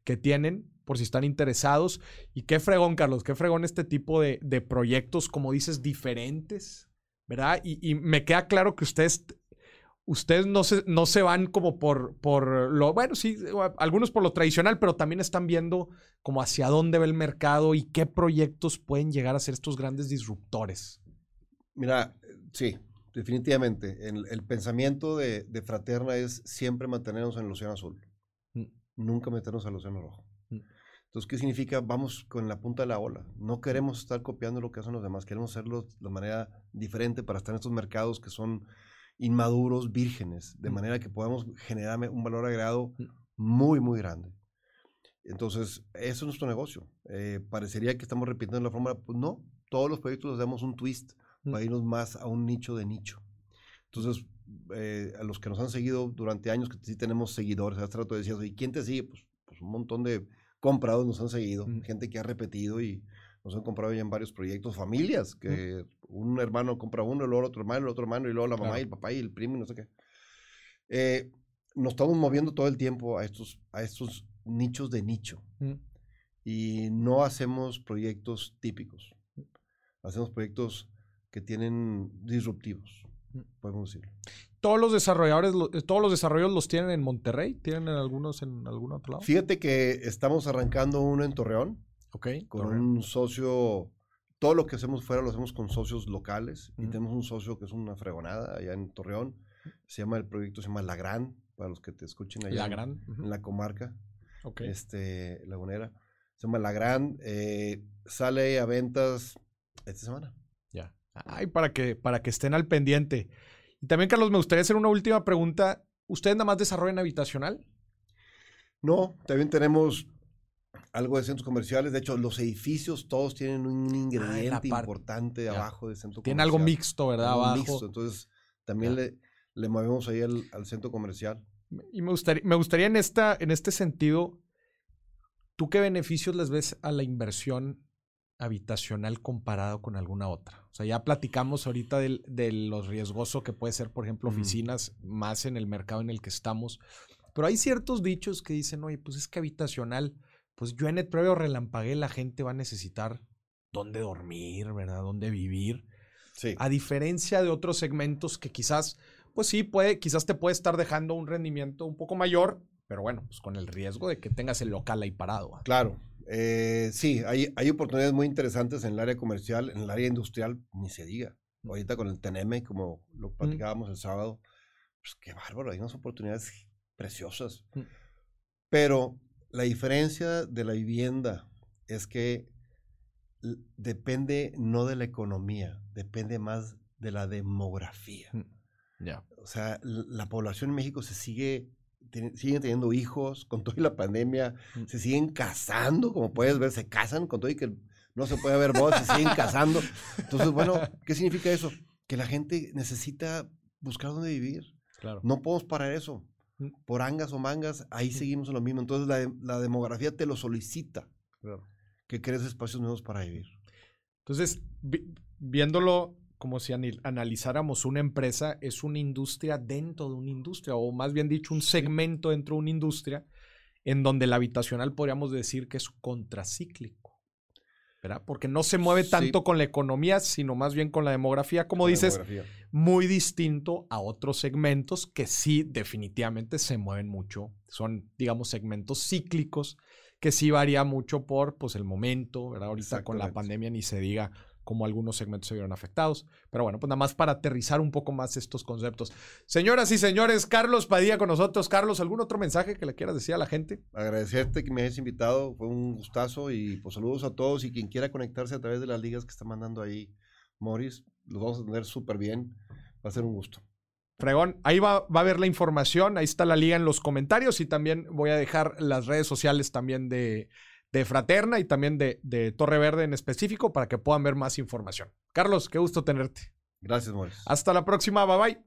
que tienen, por si están interesados. Y qué fregón, Carlos, qué fregón este tipo de proyectos, como dices, diferentes, ¿verdad? Y, y me queda claro que ustedes, ustedes no se, no se van como por, por lo, bueno, sí, algunos por lo tradicional, pero también están viendo como hacia dónde va el mercado y qué proyectos pueden llegar a ser estos grandes disruptores. Mira, sí, definitivamente. El, el pensamiento de, de Fraterna es siempre mantenernos en el océano azul. Mm. Nunca meternos al océano rojo. Entonces, ¿qué significa? Vamos con la punta de la ola. No queremos estar copiando lo que hacen los demás. Queremos hacerlo de manera diferente para estar en estos mercados que son inmaduros, vírgenes, de Mm. manera que podamos generar un valor agregado Mm. muy, muy grande. Entonces, eso es nuestro negocio. Eh, parecería que estamos repitiendo la fórmula. Pues no, todos los proyectos les damos un twist Mm. para irnos más a un nicho de nicho. Entonces, eh, a los que nos han seguido durante años, que sí tenemos seguidores, hace rato decías, ¿y quién te sigue? Pues, pues un montón de comprados nos han seguido, Mm. gente que ha repetido y nos han comprado ya en varios proyectos, familias, que un hermano compra uno, y luego el otro hermano, el otro hermano, y luego la mamá Claro. y el papá y el primo y no sé qué. Eh, nos estamos moviendo todo el tiempo a estos, a estos nichos de nicho Mm. y no hacemos proyectos típicos. Hacemos proyectos que tienen disruptivos, Mm. podemos decirlo. Todos los desarrolladores, eh, todos los desarrollos los tienen en Monterrey, tienen en algunos en algún otro lado. Fíjate que estamos arrancando uno en Torreón Ok. con Torreón. un socio. Todo lo que hacemos fuera lo hacemos con socios locales y tenemos un socio que es una fregonada allá en Torreón. Se llama el proyecto, se llama La Gran, para los que te escuchen allá La en- gran. en la comarca. ok. este, lagunera. Se llama La Gran. eh, sale a ventas esta semana. Ya. Ay, para que, para que estén al pendiente. Y también, Carlos, me gustaría hacer una última pregunta. ¿Ustedes nada más desarrollan habitacional? No, también tenemos algo de centros comerciales. De hecho, los edificios todos tienen un ingrediente par- importante ya. abajo del centro Tiene algo comercial. mixto, ¿verdad? Algo Abajo. mixto. Entonces, también Ya. le, le movemos ahí al, al centro comercial. Y me gustaría, me gustaría en, esta, en este sentido, ¿tú qué beneficios les ves a la inversión habitacional comparado con alguna otra? O sea, ya platicamos ahorita del- de los riesgoso que puede ser, por ejemplo, oficinas, más en el mercado en el que estamos. Pero hay ciertos dichos que dicen, oye, pues es que habitacional, pues yo en el previo relampagué, la gente va a necesitar dónde dormir, ¿verdad? Dónde vivir. Sí. A diferencia de otros segmentos que quizás, pues sí, puede, quizás te puede estar dejando un rendimiento un poco mayor, pero bueno, pues con el riesgo de que tengas el local ahí parado. Claro. Eh, sí, hay, hay oportunidades muy interesantes en el área comercial, en el área industrial, ni se diga. Mm. Ahorita con el TNM, como lo platicábamos el sábado, pues qué bárbaro, hay unas oportunidades preciosas. Mm. Pero la diferencia de la vivienda es que depende no de la economía, depende más de la demografía. Ya. O sea, la población en México se sigue, siguen teniendo hijos con toda la pandemia, Mm. se siguen casando, como puedes ver, se casan con todo y que no se puede ver voz, se siguen casando. Entonces, bueno, ¿qué significa eso? Que la gente necesita buscar dónde vivir. Claro. No podemos parar eso. Mm. Por angas o mangas, ahí Mm. seguimos en lo mismo. Entonces, la, la demografía te lo solicita, Claro. que crees espacios nuevos para vivir. Entonces, viéndolo como si analizáramos una empresa, es una industria dentro de una industria, o más bien dicho, un segmento dentro de una industria, en donde la habitacional podríamos decir que es contracíclico. ¿verdad? Porque no se mueve tanto con la economía, sino más bien con la demografía, como dices, muy distinto a otros segmentos que sí definitivamente se mueven mucho. Son, digamos, segmentos cíclicos que sí varía mucho por pues, el momento, ¿verdad? Ahorita con la pandemia ni se diga cómo algunos segmentos se vieron afectados. Pero bueno, pues nada más para aterrizar un poco más estos conceptos. Señoras y señores, Carlos Padilla con nosotros. Carlos, ¿algún otro mensaje que le quieras decir a la gente? Agradecerte que me hayas invitado, fue un gustazo y pues saludos a todos y quien quiera conectarse a través de las ligas que está mandando ahí Morris, los vamos a tener súper bien, va a ser un gusto. Fregón, ahí va, va, a ver la información, ahí está la liga en los comentarios y también voy a dejar las redes sociales también de, de Fraterna y también de, de, Torre Verde en específico para que puedan ver más información. Carlos, qué gusto tenerte. Gracias, Morris. Hasta la próxima, bye bye.